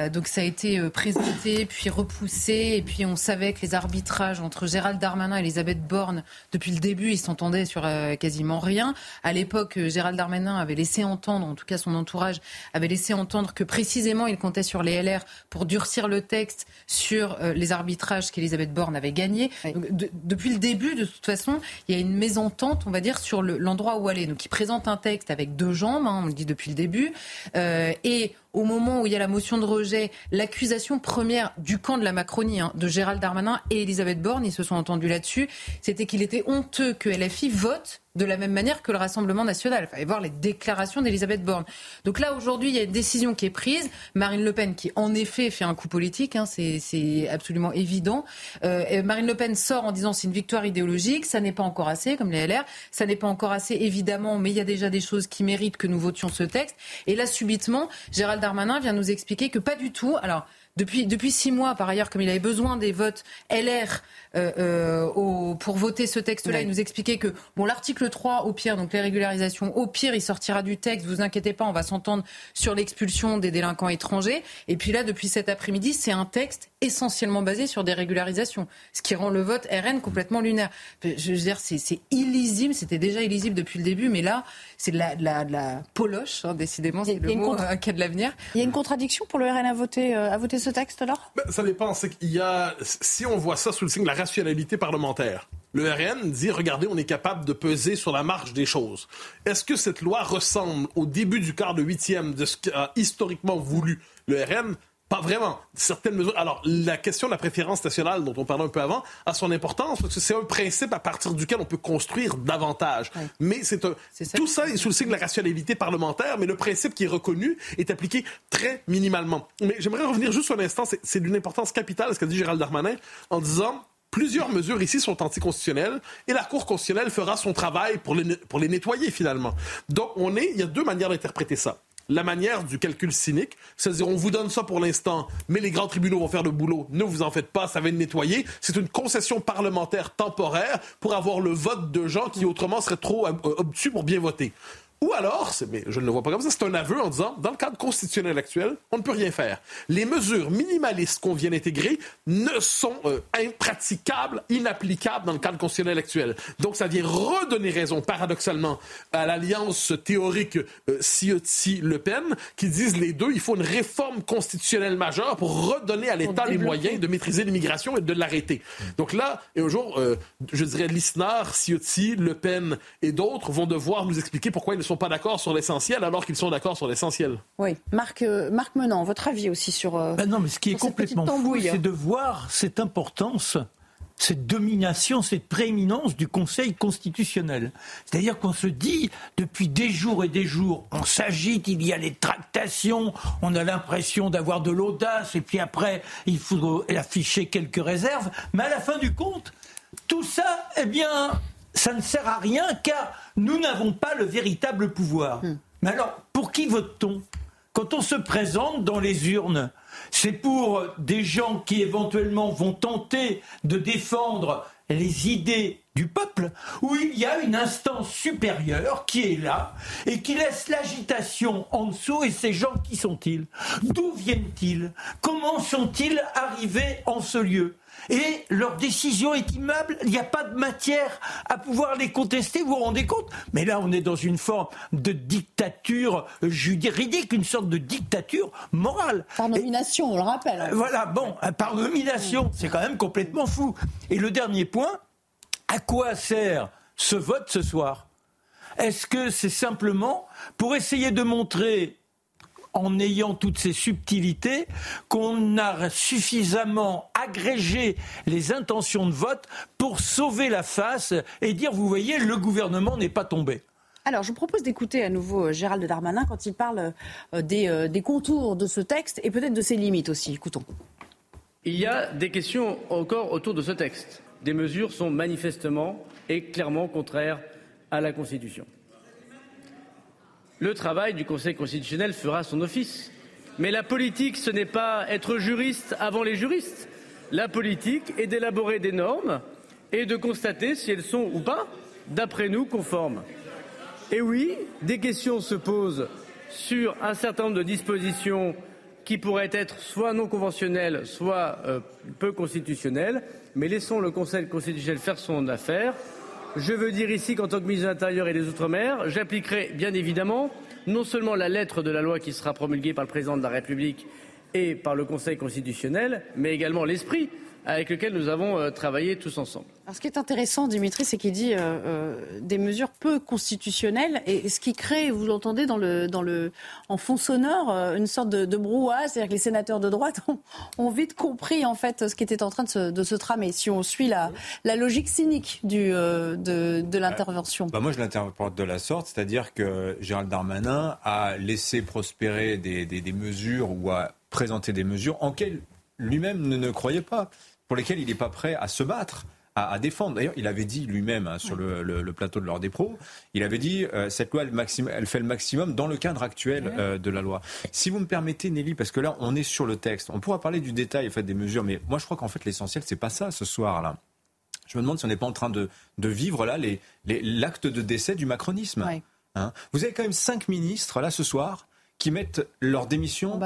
donc ça a été présenté, (laughs) puis repoussé, et puis on savait que les arbitrages entre Gérald Darmanin et Elisabeth Borne, depuis le début, ils s'entendaient sur quasiment rien. À l'époque, Gérald Darmanin avait laissé entendre, en tout cas son entourage avait laissé entendre que précisément il comptait sur les LR pour durcir le texte sur les arbitrages arbitrage qu'Elisabeth Borne avait gagné. depuis le début, de toute façon, il y a une mésentente, on va dire, sur l'endroit où aller. Donc, il présente un texte avec deux jambes, hein, on le dit depuis le début, euh, et au moment où il y a la motion de rejet, l'accusation première du camp de la Macronie, hein, de Gérald Darmanin et Elisabeth Borne, ils se sont entendus là-dessus, c'était qu'il était honteux que LFI vote de la même manière que le Rassemblement national. Il fallait voir les déclarations d'Elisabeth Borne. Donc là, aujourd'hui, il y a une décision qui est prise. Marine Le Pen, qui en effet fait un coup politique, hein, c'est absolument évident. Euh, Marine Le Pen sort en disant c'est une victoire idéologique, ça n'est pas encore assez, comme les LR, ça n'est pas encore assez, évidemment, mais il y a déjà des choses qui méritent que nous votions ce texte. Et là, subitement, Gérald Darmanin vient nous expliquer que pas du tout. Alors, depuis, depuis six mois, par ailleurs, comme il avait besoin des votes LR euh, euh, au, pour voter ce texte-là, il nous expliquait que bon, l'article 3, au pire, donc les régularisations, au pire, il sortira du texte. Vous inquiétez pas, on va s'entendre sur l'expulsion des délinquants étrangers. Et puis là, depuis cet après-midi, c'est un texte essentiellement basé sur des régularisations, ce qui rend le vote RN complètement lunaire. Je veux dire, c'est illisible. C'était déjà illisible depuis le début, mais là, c'est de la, la, la poloche, hein, décidément, c'est le mot euh, qui a de l'avenir. Il y a une contradiction pour le RN à voter, à voter ce texte, alors? Ben, Ça dépend. Qu'il y a, si on voit ça sous le signe de la rationalité parlementaire. Le RN dit, regardez, on est capable de peser sur la marge des choses. Est-ce que cette loi ressemble au début du quart de huitième de ce qu'a historiquement voulu le RN pas vraiment. Certaines mesures. Alors, la question de la préférence nationale, dont on parlait un peu avant, a son importance parce que c'est un principe à partir duquel on peut construire davantage. Mais c'est un. Tout ça est sous le signe de la rationalité parlementaire, mais le principe qui est reconnu est appliqué très minimalement. Mais j'aimerais revenir juste un instant. C'est d'une importance capitale ce qu'a dit Gérald Darmanin en disant Plusieurs mesures ici sont anticonstitutionnelles et la Cour constitutionnelle fera son travail pour les, pour les nettoyer finalement. Donc on est, il y a deux manières d'interpréter ça. La manière du calcul cynique, c'est-à-dire on vous donne ça pour l'instant, mais les grands tribunaux vont faire le boulot, ne vous en faites pas, ça va être nettoyé. C'est une concession parlementaire temporaire pour avoir le vote de gens qui autrement seraient trop obtus pour bien voter. Ou alors, mais je ne le vois pas comme ça, c'est un aveu en disant, dans le cadre constitutionnel actuel, on ne peut rien faire. Les mesures minimalistes qu'on vient d'intégrer ne sont euh, impraticables, inapplicables dans le cadre constitutionnel actuel. Donc, ça vient redonner raison, paradoxalement, à l'alliance théorique euh, Ciotti-Le Pen, qui disent les deux, il faut une réforme constitutionnelle majeure pour redonner à l'État les moyens de maîtriser l'immigration et de l'arrêter. Donc là, et un jour, euh, je dirais, Lisnard, Ciotti, Le Pen et d'autres vont devoir nous expliquer pourquoi ils ne sont pas d'accord sur l'essentiel alors qu'ils sont d'accord sur l'essentiel. Oui. Marc, euh, Marc Menant, votre avis aussi sur. Euh, ben non, mais ce qui est complètement fou, c'est de voir cette importance cette domination, cette prééminence du Conseil constitutionnel. C'est-à-dire qu'on se dit, depuis des jours et des jours, on s'agite, il y a les tractations, on a l'impression d'avoir de l'audace, et puis après, il faut afficher quelques réserves, mais à la fin du compte, tout ça, eh bien, ça ne sert à rien car nous n'avons pas le véritable pouvoir. Hmm. Mais alors, pour qui vote-t-on? Quand on se présente dans les urnes, c'est pour des gens qui éventuellement vont tenter de défendre les idées du peuple, où il y a une instance supérieure qui est là et qui laisse l'agitation en dessous. Et ces gens, qui sont-ils? D'où viennent-ils? Comment sont-ils arrivés en ce lieu? Et leur décision est immeuble, il n'y a pas de matière à pouvoir les contester, vous vous rendez compte? Mais là, on est dans une forme de dictature juridique, une sorte de dictature morale. Par nomination, on le rappelle. Hein. Voilà, bon, par nomination, c'est quand même complètement fou. Et le dernier point, à quoi sert ce vote ce soir? Est-ce que c'est simplement pour essayer de montrer en ayant toutes ces subtilités qu'on a suffisamment agrégé les intentions de vote pour sauver la face et dire, vous voyez, le gouvernement n'est pas tombé. Alors, je vous propose d'écouter à nouveau euh, Gérald Darmanin quand il parle euh, des, euh, des contours de ce texte et peut-être de ses limites aussi. Écoutons. Il y a des questions encore autour de ce texte. Des mesures sont manifestement et clairement contraires à la Constitution le travail du Conseil constitutionnel fera son office. Mais la politique, ce n'est pas être juriste avant les juristes. La politique est d'élaborer des normes et de constater si elles sont ou pas, d'après nous, conformes. Et oui, des questions se posent sur un certain nombre de dispositions qui pourraient être soit non conventionnelles, soit euh, peu constitutionnelles, mais laissons le Conseil constitutionnel faire son affaire. Je veux dire ici qu'en tant que ministre de l'Intérieur et des Outre-mer, j'appliquerai bien évidemment non seulement la lettre de la loi qui sera promulguée par le président de la République et par le Conseil constitutionnel, mais également l'esprit avec lequel nous avons travaillé tous ensemble. Alors, ce qui est intéressant, Dimitri, c'est qu'il dit des mesures peu constitutionnelles et ce qui crée, vous l'entendez dans le, dans le, en fond sonore, une sorte de, de brouhaha, c'est-à-dire que les sénateurs de droite ont, vite compris en fait ce qui était en train de se, de se tramer. Si on suit la, la logique cynique du, de, de l'intervention. Bah moi, je l'interprète de la sorte, c'est-à-dire que Gérald Darmanin a laissé prospérer des, des, mesures ou a présenté des mesures en quelles lui-même ne, ne croyait pas, pour lesquelles il n'est pas prêt à se battre. À, défendre. D'ailleurs, il avait dit lui-même hein, sur le, le, plateau de l'ordre des pros, il avait dit euh, cette loi, elle, elle, fait le maximum dans le cadre actuel euh, de la loi. Si vous me permettez, Nelly, parce que là, on est sur le texte, on pourra parler du détail en fait, des mesures, mais moi, je crois qu'en fait, l'essentiel, c'est pas ça ce soir-là. Je me demande si on n'est pas en train de, de vivre là l'acte les, de décès du macronisme. Hein. Vous avez quand même cinq ministres là ce soir qui mettent leur démission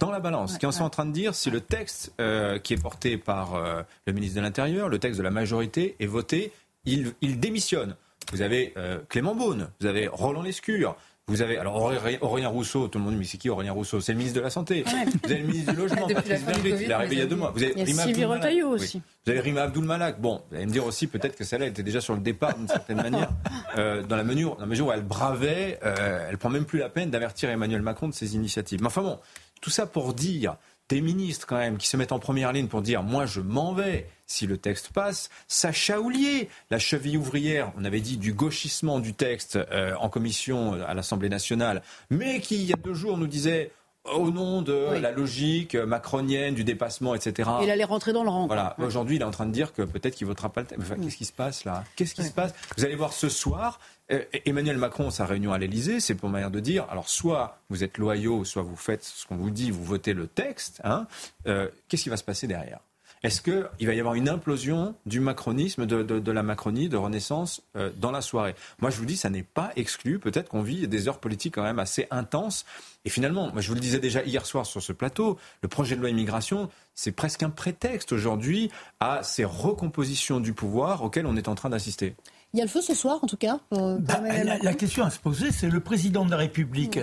dans la balance, qui en sont en train de dire si le texte euh, qui est porté par euh, le ministre de l'Intérieur, le texte de la majorité, est voté, il, il démissionne. Vous avez euh, Clément Beaune, vous avez Roland Lescure, vous avez alors Aurélien Rousseau, tout le monde dit mais c'est qui Aurélien Rousseau? C'est le ministre de la Santé. Vous avez le ministre du (laughs) Logement, Patrice Berger, il est arrivé il y a deux mois. Vous avez Rima Abdul aussi. Vous avez Rima Abdul Malak. Bon, vous allez me dire aussi peut-être que celle-là était déjà sur le départ d'une certaine manière, euh, dans la mesure, dans la mesure où elle bravait, euh, elle prend même plus la peine d'avertir Emmanuel Macron de ses initiatives. Mais enfin bon, tout ça pour dire des ministres quand même qui se mettent en première ligne pour dire moi je m'en vais si le texte passe. Sacha Oulier, la cheville ouvrière, on avait dit du gauchissement du texte euh, en commission à l'Assemblée nationale, mais qui il y a deux jours nous disait au nom de la logique macronienne, du dépassement, etc. Il allait rentrer dans le rang. Voilà. Aujourd'hui, il est en train de dire que peut-être qu'il votera pas le texte. Qu'est-ce qui se passe là? Qu'est-ce qui se passe? Vous allez voir ce soir, euh, Emmanuel Macron, sa réunion à l'Elysée, c'est pour manière de dire, alors soit vous êtes loyaux, soit vous faites ce qu'on vous dit, vous votez le texte. Hein, euh, Qu'est-ce qui va se passer derrière? Est-ce qu'il va y avoir une implosion du macronisme, de, la Macronie, de Renaissance euh, dans la soirée? Moi, je vous dis, ça n'est pas exclu. Peut-être qu'on vit des heures politiques quand même assez intenses. Et finalement, moi, je vous le disais déjà hier soir sur ce plateau, le projet de loi immigration, c'est presque un prétexte aujourd'hui à ces recompositions du pouvoir auxquelles on est en train d'assister. Il y a le feu ce soir, en tout cas. Bah, la, la, question à se poser, c'est le président de la République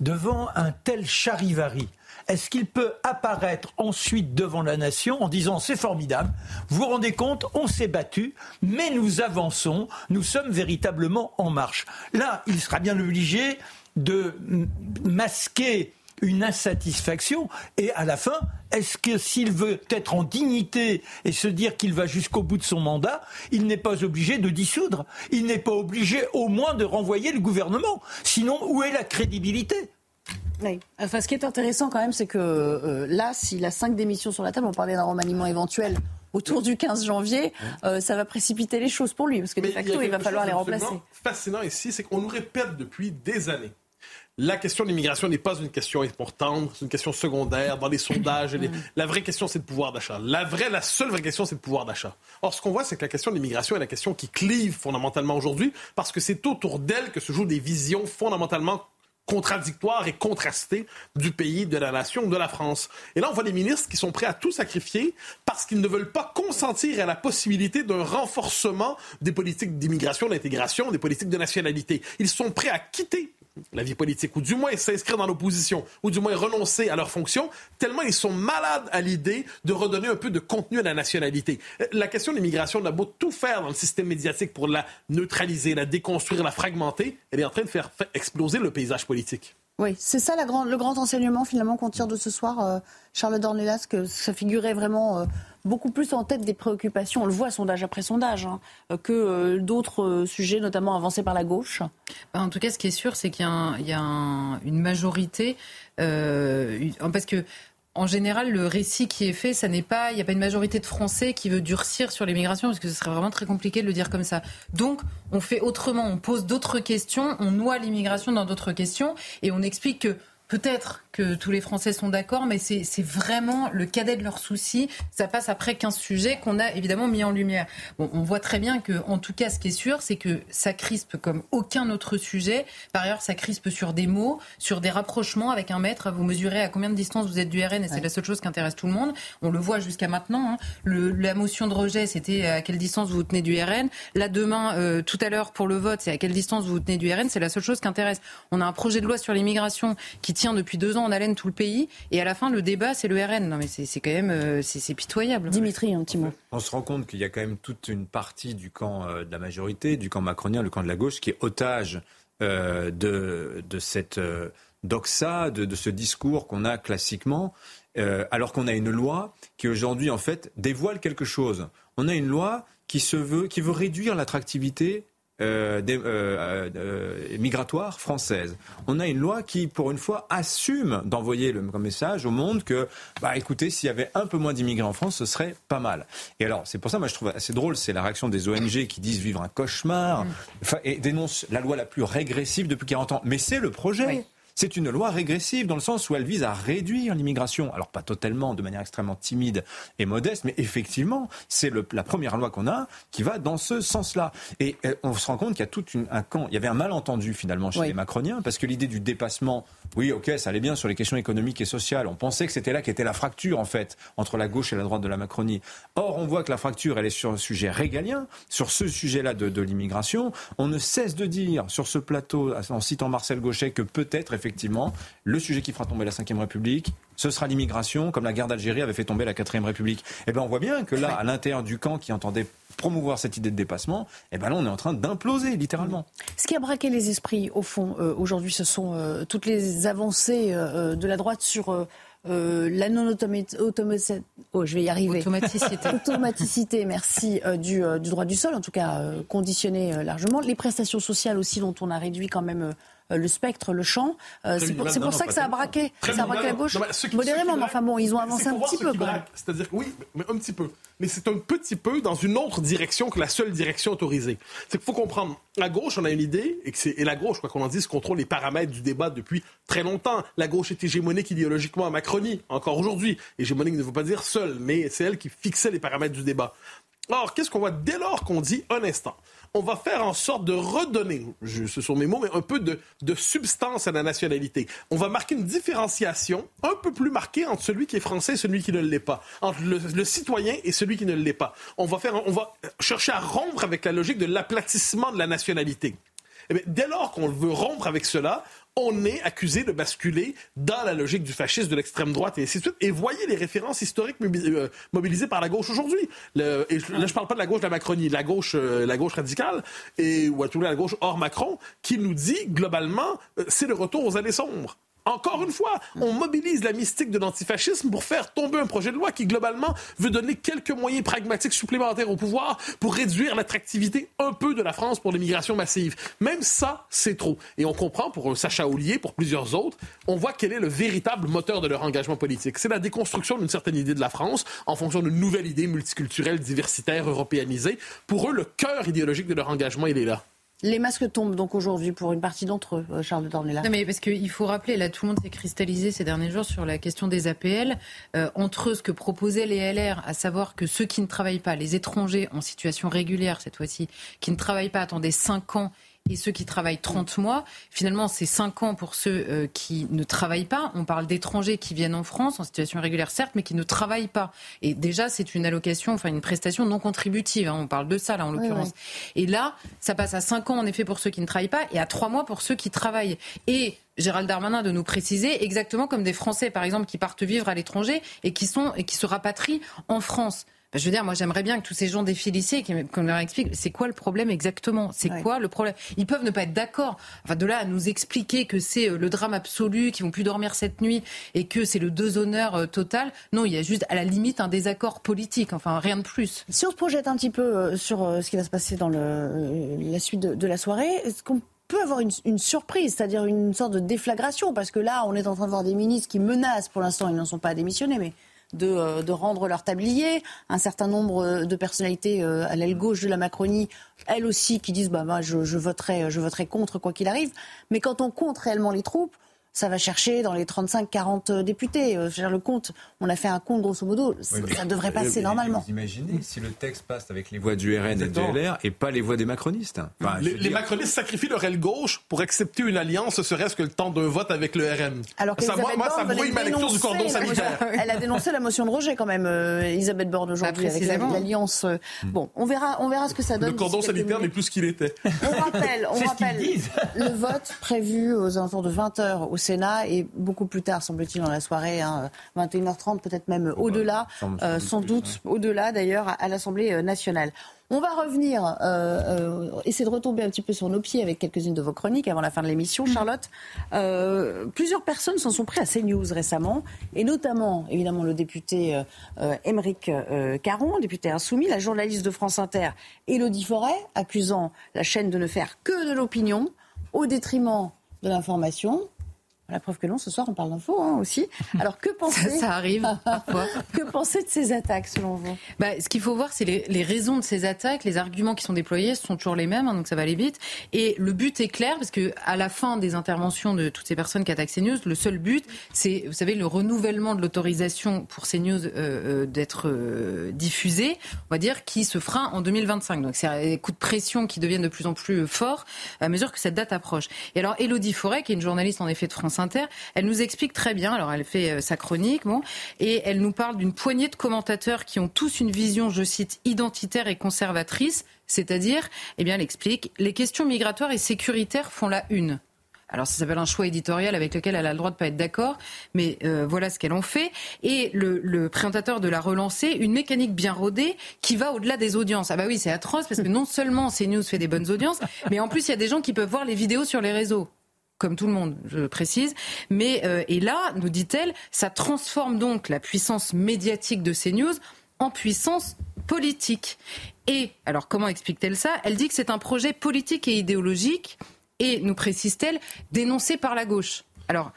devant un tel charivari est-ce qu'il peut apparaître ensuite devant la nation en disant c'est formidable, vous vous rendez compte, on s'est battu, mais nous avançons, nous sommes véritablement en marche. Là, il sera bien obligé de masquer une insatisfaction et à la fin, est-ce que s'il veut être en dignité et se dire qu'il va jusqu'au bout de son mandat, il n'est pas obligé de dissoudre, il n'est pas obligé au moins de renvoyer le gouvernement. Sinon, où est la crédibilité? Oui. Enfin, ce qui est intéressant quand même, c'est que euh, là, s'il a cinq démissions sur la table, on parlait d'un remaniement éventuel autour du 15 janvier, euh, ça va précipiter les choses pour lui, parce que de facto, il va falloir les remplacer. fascinant ici, c'est qu'on nous répète depuis des années. La question de l'immigration n'est pas une question importante, c'est une question secondaire dans les sondages. Mm. La vraie question, c'est le pouvoir d'achat. La vraie, la seule vraie question, c'est le pouvoir d'achat. Or, ce qu'on voit, c'est que la question de l'immigration est la question qui clive fondamentalement aujourd'hui, parce que c'est autour d'elle que se jouent des visions fondamentalement contradictoire et contrasté du pays, de la nation, de la France. Et là, on voit des ministres qui sont prêts à tout sacrifier parce qu'ils ne veulent pas consentir à la possibilité d'un renforcement des politiques d'immigration, d'intégration, des politiques de nationalité. Ils sont prêts à quitter la vie politique, ou du moins s'inscrire dans l'opposition, ou du moins renoncer à leurs fonctions, tellement ils sont malades à l'idée de redonner un peu de contenu à la nationalité. La question de l'immigration, on a beau tout faire dans le système médiatique pour la neutraliser, la déconstruire, la fragmenter, elle est en train de faire exploser le paysage politique. Oui, c'est ça le grand enseignement finalement qu'on tire de ce soir, euh, Charles Dornelas, que ça figurait vraiment euh, beaucoup plus en tête des préoccupations, on le voit sondage après sondage, hein, que euh, d'autres sujets, notamment avancés par la gauche. Bah, en tout cas, ce qui est sûr, c'est qu'il y a, une majorité, parce que en général, le récit qui est fait, ça n'est pas, il n'y a pas une majorité de Français qui veut durcir sur l'immigration, parce que ce serait vraiment très compliqué de le dire comme ça. Donc, on fait autrement, on pose d'autres questions, on noie l'immigration dans d'autres questions, et on explique que peut-être que tous les Français sont d'accord, mais c'est vraiment le cadet de leurs soucis. Ça passe après 15 sujets qu'on a évidemment mis en lumière. Bon, on voit très bien que, en tout cas, ce qui est sûr, c'est que ça crispe comme aucun autre sujet. Par ailleurs, ça crispe sur des mots, sur des rapprochements avec un maître. Vous mesurez à combien de distance vous êtes du RN, et c'est la seule chose qui intéresse tout le monde. On le voit jusqu'à maintenant. Hein. Le, la motion de rejet, c'était à quelle distance vous, vous tenez du RN. Là, demain, euh, tout à l'heure, pour le vote, c'est à quelle distance vous vous tenez du RN. C'est la seule chose qui intéresse. On a un projet de loi sur l'immigration qui tient depuis deux ans faisant en haleine tout le pays. Et à la fin, le débat, c'est le RN. Non, mais c'est quand même euh, c'est pitoyable. Dimitri, un petit mot. On se rend compte qu'il y a quand même toute une partie du camp euh, de la majorité, du camp macronien, le camp de la gauche, qui est otage euh, de, de cette doxa, de, de ce discours qu'on a classiquement, alors qu'on a une loi qui aujourd'hui, en fait, dévoile quelque chose. On a une loi qui se veut, qui veut réduire l'attractivité euh, des, euh, euh, migratoire française. On a une loi qui, pour une fois, assume d'envoyer le message au monde que, bah, écoutez, s'il y avait un peu moins d'immigrés en France, ce serait pas mal. Et alors, c'est pour ça, moi, je trouve assez drôle, c'est la réaction des ONG qui disent vivre un cauchemar, mm. et dénoncent la loi la plus régressive depuis 40 ans. Mais c'est le projet. C'est une loi régressive dans le sens où elle vise à réduire l'immigration. Alors pas totalement, de manière extrêmement timide et modeste, mais effectivement, c'est la première loi qu'on a qui va dans ce sens-là. Et euh, on se rend compte qu'il y a tout un camp. Il y avait un malentendu finalement chez les macroniens parce que l'idée du dépassement, oui, ok, ça allait bien sur les questions économiques et sociales. On pensait que c'était là qu'était la fracture en fait entre la gauche et la droite de la Macronie. Or, on voit que la fracture, elle est sur un sujet régalien, sur ce sujet-là de, de l'immigration. On ne cesse de dire sur ce plateau, en citant Marcel Gauchet, que peut-être effectivement le sujet qui fera tomber la Ve République, ce sera l'immigration, comme la guerre d'Algérie avait fait tomber la Quatrième République. Eh bien, on voit bien que là, à l'intérieur du camp qui entendait promouvoir cette idée de dépassement, eh ben là, on est en train d'imploser, littéralement. Ce qui a braqué les esprits, au fond, euh, aujourd'hui, ce sont euh, toutes les avancées euh, de la droite sur... la non-automaticité, oh, je vais y arriver. Automaticité. (laughs) Automaticité, merci, du, du, droit du sol, en tout cas conditionné largement. Les prestations sociales aussi, dont on a réduit quand même euh, le spectre, le champ. Euh, c'est pour, ça que ça a braqué, ça a braqué la gauche. Modérément, mais enfin bon, ils ont avancé un petit peu. C'est-à-dire oui, mais un petit peu. Mais c'est un petit peu dans une autre direction que la seule direction autorisée. C'est qu'il faut comprendre. À gauche, on a une idée, et, que et la gauche, quoi qu'on en dise, contrôle les paramètres du débat depuis très longtemps. La gauche est hégémonique idéologiquement à Macronie, encore aujourd'hui. Hégémonique ne veut pas dire seule, mais c'est elle qui fixait les paramètres du débat. Alors, qu'est-ce qu'on voit dès lors qu'on dit un instant on va faire en sorte de redonner, ce sont mes mots, mais un peu de, substance à la nationalité. On va marquer une différenciation un peu plus marquée entre celui qui est français et celui qui ne l'est pas, entre le, citoyen et celui qui ne l'est pas. On va, faire, on va chercher à rompre avec la logique de l'aplatissement de la nationalité. Eh dès lors qu'on veut rompre avec cela, on est accusé de basculer dans la logique du fascisme, de l'extrême droite et ainsi de suite. Et voyez les références historiques euh, mobilisées par la gauche aujourd'hui. Là, je parle pas de la gauche de la Macronie, la gauche, euh, la gauche radicale, et, ou à tout la gauche hors Macron, qui nous dit, globalement, euh, c'est le retour aux années sombres. Encore une fois, on mobilise la mystique de l'antifascisme pour faire tomber un projet de loi qui, globalement, veut donner quelques moyens pragmatiques supplémentaires au pouvoir pour réduire l'attractivité un peu de la France pour l'immigration massive. Même ça, c'est trop. Et on comprend pour Sacha Ollier, pour plusieurs autres, on voit quel est le véritable moteur de leur engagement politique. C'est la déconstruction d'une certaine idée de la France en fonction d'une nouvelle idée multiculturelle, diversitaire, européanisée. Pour eux, le cœur idéologique de leur engagement, il est là. Les masques tombent donc aujourd'hui pour une partie d'entre eux, euh, Charles Dornelas. Non, mais parce qu'il faut rappeler, là, tout le monde s'est cristallisé ces derniers jours sur la question des APL. Euh, entre ce que proposaient les LR, à savoir que ceux qui ne travaillent pas, les étrangers en situation régulière cette fois-ci, qui ne travaillent pas, attendaient 5 ans et ceux qui travaillent 30 mois. Finalement, c'est 5 ans pour ceux euh, qui ne travaillent pas. On parle d'étrangers qui viennent en France en situation régulière, certes, mais qui ne travaillent pas. Et déjà, c'est une allocation, enfin une prestation non contributive. Hein. On parle de ça, là, en l'occurrence. Et là, ça passe à 5 ans, en effet, pour ceux qui ne travaillent pas et à 3 mois pour ceux qui travaillent. Et Gérald Darmanin de nous préciser exactement comme des Français, par exemple, qui partent vivre à l'étranger et qui, sont, et qui se rapatrient en France. Bah, je veux dire, moi, j'aimerais bien que tous ces gens défilent ici et qu'on leur explique c'est quoi le problème exactement? C'est quoi le problème? Ils peuvent ne pas être d'accord. Enfin, de là à nous expliquer que c'est euh, le drame absolu, qu'ils vont plus dormir cette nuit et que c'est le déshonneur euh, total. Non, il y a juste à la limite un désaccord politique. Enfin, rien de plus. Si on se projette un petit peu euh, sur ce qui va se passer dans le, la suite de, la soirée, est-ce qu'on peut avoir une, une surprise, c'est-à-dire une sorte de déflagration, parce que là, on est en train de voir des ministres qui menacent, pour l'instant, ils n'en sont pas démissionnés, mais euh, de, rendre leur tablier. Un certain nombre euh, de personnalités euh, à l'aile gauche de la Macronie, elles aussi, qui disent bah, moi, je, je, voterai, je voterai contre quoi qu'il arrive. Mais quand on compte réellement les troupes, ça va chercher dans les 35-40 députés. Euh, le compte, on a fait un compte grosso modo, ça devrait passer normalement. Vous imaginez si le texte passe avec les voix du RN et du LR et pas les voix des macronistes Les, macronistes sacrifient leur aile gauche pour accepter une alliance, serait-ce que le temps d'un vote avec le RN. Alors ça, moi, ça brouille ma lecture du cordon sanitaire. (laughs) Elle a dénoncé la motion de rejet quand même, euh, Elisabeth Borne aujourd'hui, avec l'alliance. Euh, hmm. bon, on verra, on verra ce que ça donne. Le cordon sanitaire n'est plus ce qu'il était. On rappelle, on rappelle le vote prévu aux alentours de 20h au Sénat et beaucoup plus tard, semble-t-il, dans la soirée, 21h30, hein, peut-être même au-delà, sans doute au-delà d'ailleurs, à l'Assemblée nationale. On va revenir, euh, euh, essayer de retomber un petit peu sur nos pieds avec quelques-unes de vos chroniques avant la fin de l'émission. Mm. Charlotte, euh, plusieurs personnes s'en sont pris à CNews récemment, et notamment, évidemment, le député euh, Émeric Caron, député insoumis, la journaliste de France Inter, Élodie Forêt, accusant la chaîne de ne faire que de l'opinion au détriment de l'information. La preuve que non, ce soir on parle d'info hein, aussi. Alors que (laughs) penser ça, arrive (laughs) parfois. que penser de ces attaques selon vous? Bah, Ce qu'il faut voir, c'est les, raisons de ces attaques, les arguments qui sont déployés sont toujours les mêmes, hein, donc ça va aller vite. Et le but est clair parce que à la fin des interventions de toutes ces personnes qui attaquent CNews, le seul but, c'est, vous savez, le renouvellement de l'autorisation pour CNews euh, euh, d'être euh, diffusé, on va dire, qui se fera en 2025. Donc c'est un coup de pression qui deviennent de plus en plus forts à mesure que cette date approche. Et alors, Elodie Forêt, qui est une journaliste en effet de France Elle nous explique très bien, alors elle fait euh, sa chronique, bon, et elle nous parle d'une poignée de commentateurs qui ont tous une vision, je cite, identitaire et conservatrice, c'est-à-dire, eh bien, elle explique, les questions migratoires et sécuritaires font la une. Alors ça s'appelle un choix éditorial avec lequel elle a le droit de pas être d'accord, mais euh, voilà ce qu'elle en fait. Et le, présentateur de la relancer, une mécanique bien rodée qui va au-delà des audiences. Ah bah oui, c'est atroce parce que non seulement CNews fait des bonnes audiences, mais en plus il y a des gens qui peuvent voir les vidéos sur les réseaux comme tout le monde, je précise. Mais euh, et là, nous dit-elle, ça transforme donc la puissance médiatique de CNews en puissance politique. Et alors, comment explique-t-elle ça? Elle dit que c'est un projet politique et idéologique, et nous précise-t-elle, dénoncé par la gauche. Alors.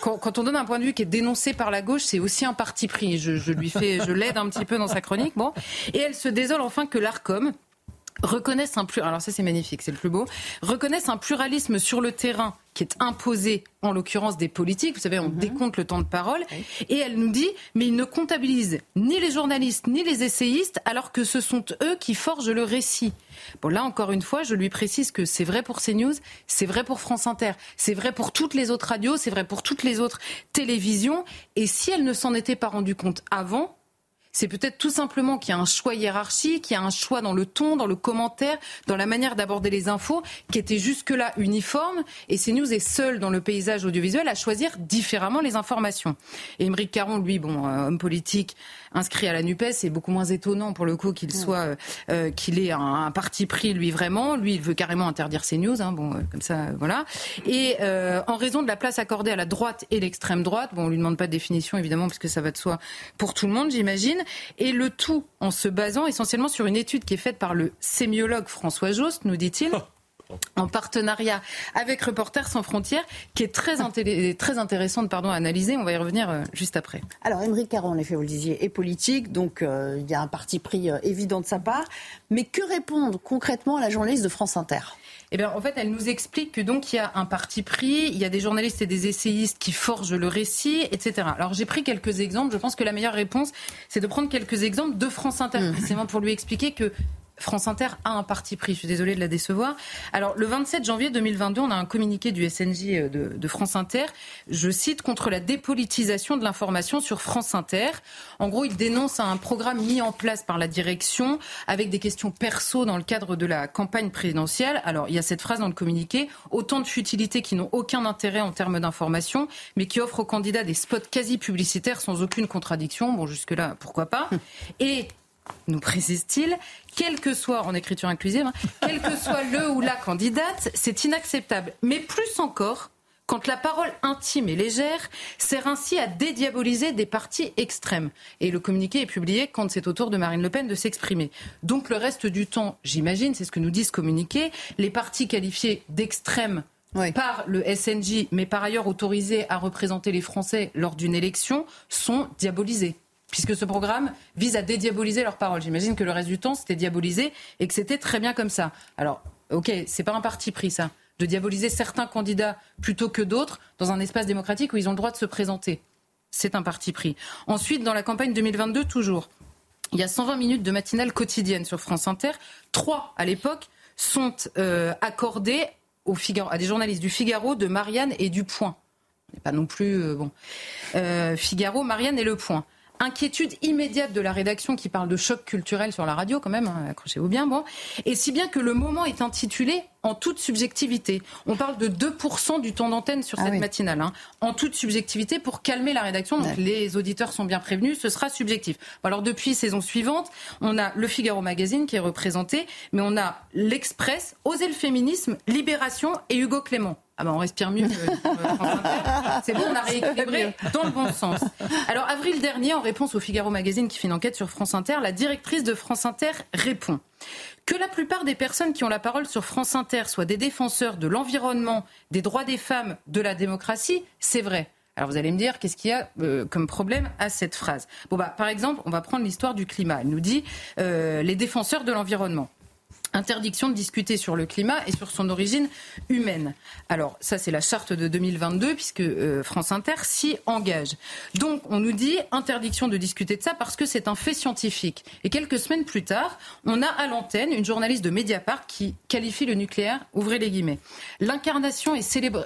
Quand, on donne un point de vue qui est dénoncé par la gauche, c'est aussi un parti pris. Je, je lui fais, je l'aide un petit peu dans sa chronique. Bon, et elle se désole enfin que l'Arcom, reconnaissent un alors ça c'est magnifique, c'est le plus beau, reconnaissent un pluralisme sur le terrain qui est imposé, en l'occurrence des politiques. Vous savez, on mhm. décompte le temps de parole. Et elle nous dit, mais ils ne comptabilisent ni les journalistes ni les essayistes, alors que ce sont eux qui forgent le récit. Bon, là, encore une fois, je lui précise que c'est vrai pour CNews, c'est vrai pour France Inter, c'est vrai pour toutes les autres radios, c'est vrai pour toutes les autres télévisions. Et si elles ne s'en étaient pas rendues compte avant, c'est peut-être tout simplement qu'il y a un choix hiérarchique, qu'il y a un choix dans le ton, dans le commentaire, dans la manière d'aborder les infos, qui était jusque-là uniforme. Et CNews est seul dans le paysage audiovisuel à choisir différemment les informations. Et Émeric Caron, lui, bon, euh, homme politique, inscrit à la Nupes. C'est beaucoup moins étonnant pour le coup qu'il soit, euh, euh, qu'il ait un, parti pris lui vraiment. Lui, il veut carrément interdire ces news. Hein, bon, euh, comme ça, voilà. Et en raison de la place accordée à la droite et l'extrême droite, bon, on lui demande pas de définition évidemment parce que ça va de soi pour tout le monde, j'imagine. Et le tout en se basant essentiellement sur une étude qui est faite par le sémiologue François Jost, nous dit-il. (laughs) en partenariat avec Reporters sans frontières, qui est très, très intéressante pardon, à analyser. On va y revenir euh, juste après. Alors, Émeric Caron, en effet, vous le disiez, est politique, donc euh, il y a un parti pris euh, évident de sa part. Mais que répondre concrètement à la journaliste de France Inter? Eh bien, en fait, elle nous explique que donc il y a un parti pris, il y a des journalistes et des essayistes qui forgent le récit, etc. Alors j'ai pris quelques exemples. Je pense que la meilleure réponse, c'est de prendre quelques exemples de France Inter, mmh. précisément pour lui expliquer que France Inter a un parti pris. Je suis désolée de la décevoir. Alors, le 27 janvier 2022, on a un communiqué du SNJ euh, de, France Inter, je cite, contre la dépolitisation de l'information sur France Inter. En gros, il dénonce un programme mis en place par la direction avec des questions perso dans le cadre de la campagne présidentielle. Alors, il y a cette phrase dans le communiqué, autant de futilités qui n'ont aucun intérêt en termes d'information, mais qui offrent aux candidats des spots quasi publicitaires sans aucune contradiction. Bon, jusque-là, pourquoi pas. Et nous précise-t-il, quel que soit, en écriture inclusive, hein, quel que soit le ou la candidate, c'est inacceptable. Mais plus encore, quand la parole intime et légère sert ainsi à dédiaboliser des partis extrêmes. Et le communiqué est publié quand c'est au tour de Marine Le Pen de s'exprimer. Donc le reste du temps, j'imagine, c'est ce que nous dit ce communiqué, les partis qualifiés d'extrêmes par le SNJ, mais par ailleurs autorisés à représenter les Français lors d'une élection, sont diabolisés puisque ce programme vise à dédiaboliser leurs paroles. J'imagine que le reste du temps, c'était diabolisé et que c'était très bien comme ça. Alors, ok, c'est pas un parti pris, ça, de diaboliser certains candidats plutôt que d'autres dans un espace démocratique où ils ont le droit de se présenter. C'est un parti pris. Ensuite, dans la campagne 2022, toujours, il y a 120 minutes de matinale quotidienne sur France Inter. Trois, à l'époque, sont euh, accordées à des journalistes du Figaro, de Marianne et du Point. Pas non plus, euh, bon. Euh, Figaro, Marianne et Le Point. Inquiétude immédiate de la rédaction qui parle de choc culturel sur la radio, quand même, hein, accrochez-vous bien, bon. Et si bien que le moment est intitulé en toute subjectivité. On parle de 2% du temps d'antenne sur ah cette matinale, hein. en toute subjectivité pour calmer la rédaction. Donc les auditeurs sont bien prévenus, ce sera subjectif. alors depuis saison suivante, on a le Figaro Magazine qui est représenté, mais on a l'Express, Oser le féminisme, Libération et Hugo Clément. Ah ben on respire mieux que C'est bon, on a rééquilibré dans le bon sens. Alors avril dernier, en réponse au Figaro Magazine qui fait une enquête sur France Inter, la directrice de France Inter répond que la plupart des personnes qui ont la parole sur France Inter soient des défenseurs de l'environnement, des droits des femmes, de la démocratie, c'est vrai. Alors vous allez me dire, qu'est-ce qu'il y a euh, comme problème à cette phrase? Bon bah par exemple, on va prendre l'histoire du climat. Elle nous dit euh, les défenseurs de l'environnement. Interdiction de discuter sur le climat et sur son origine humaine. Alors ça c'est la charte de 2022 puisque euh, France Inter s'y engage. Donc on nous dit interdiction de discuter de ça parce que c'est un fait scientifique. Et quelques semaines plus tard, on a à l'antenne une journaliste de Mediapart qui qualifie le nucléaire, ouvrez les guillemets, l'incarnation et,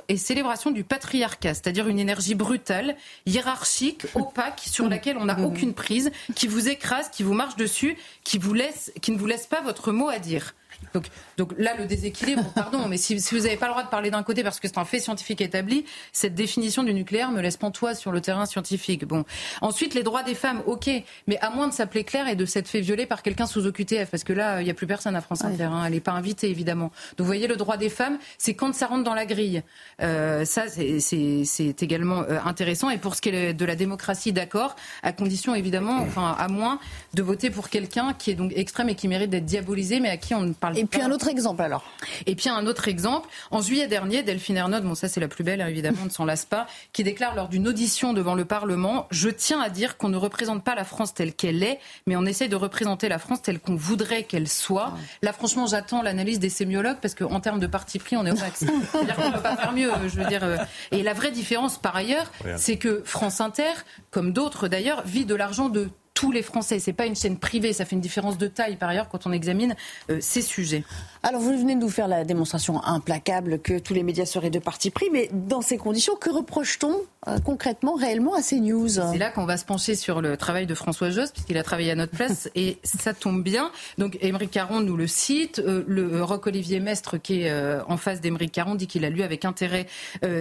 et, célébration du patriarcat, c'est-à-dire une énergie brutale, hiérarchique, (laughs) opaque, sur laquelle on n'a mmh. aucune prise, qui vous écrase, qui vous marche dessus, qui, vous laisse, qui ne vous laisse pas votre mot à dire. Donc, donc là, le déséquilibre, (laughs) pardon, mais si, vous n'avez pas le droit de parler d'un côté parce que c'est un fait scientifique établi, cette définition du nucléaire me laisse pantoise sur le terrain scientifique. Bon. Ensuite, les droits des femmes, ok, mais à moins de s'appeler Claire et de s'être fait violer par quelqu'un sous OQTF, parce que là, il n'y a plus personne à France Inter, hein, elle n'est pas invitée, évidemment. Donc vous voyez, le droit des femmes, c'est quand ça rentre dans la grille. Euh, ça, c'est également euh, intéressant. Et pour ce qui est de la démocratie, d'accord, à condition, évidemment, enfin, à moins de voter pour quelqu'un qui est donc extrême et qui mérite d'être diabolisé, mais à qui on ne parle et puis un autre exemple alors. Et puis un autre exemple. En juillet dernier, Delphine Ernaud, bon ça c'est la plus belle évidemment, ne s'en lasse pas, qui déclare lors d'une audition devant le Parlement Je tiens à dire qu'on ne représente pas la France telle qu'elle est, mais on essaye de représenter la France telle qu'on voudrait qu'elle soit. Là franchement j'attends l'analyse des sémiologues parce qu'en termes de parti pris on est au max. (laughs) C'est-à-dire qu'on ne peut pas faire mieux. Je veux dire. Euh. Et la vraie différence par ailleurs, c'est que France Inter, comme d'autres d'ailleurs, vit de l'argent de tous les Français. C'est pas une chaîne privée. Ça fait une différence de taille par ailleurs quand on examine euh, ces sujets. Alors vous venez de nous faire la démonstration implacable que tous les médias seraient de parti pris, mais dans ces conditions, que reproche-t-on euh, concrètement, réellement à ces news C'est là qu'on va se pencher sur le travail de François Jost, puisqu'il a travaillé à notre place, (laughs) et ça tombe bien. Donc Émeric Caron nous le cite. Euh, le Roc-Olivier Mestre, qui est en face d'Émeric Caron, dit qu'il a lu avec intérêt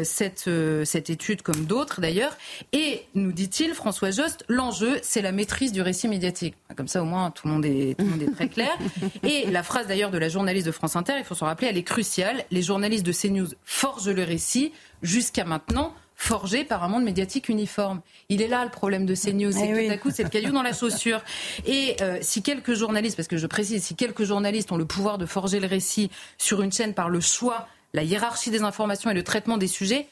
cette, cette étude, comme d'autres d'ailleurs. Et nous dit-il, François Jost, l'enjeu, c'est la maîtrise du récit médiatique. Comme ça, au moins, tout le monde est, tout le monde est très clair. (laughs) Et la phrase d'ailleurs de la journaliste de France Inter, il faut s'en rappeler, elle est cruciale. Les journalistes de CNews forgent le récit jusqu'à maintenant forgé par un monde médiatique uniforme. Il est là le problème de CNews, c'est eh tout à coup c'est le caillou dans la chaussure. Et euh, si quelques journalistes, parce que je précise, si quelques journalistes ont le pouvoir de forger le récit sur une chaîne par le choix, la hiérarchie des informations et le traitement des sujets,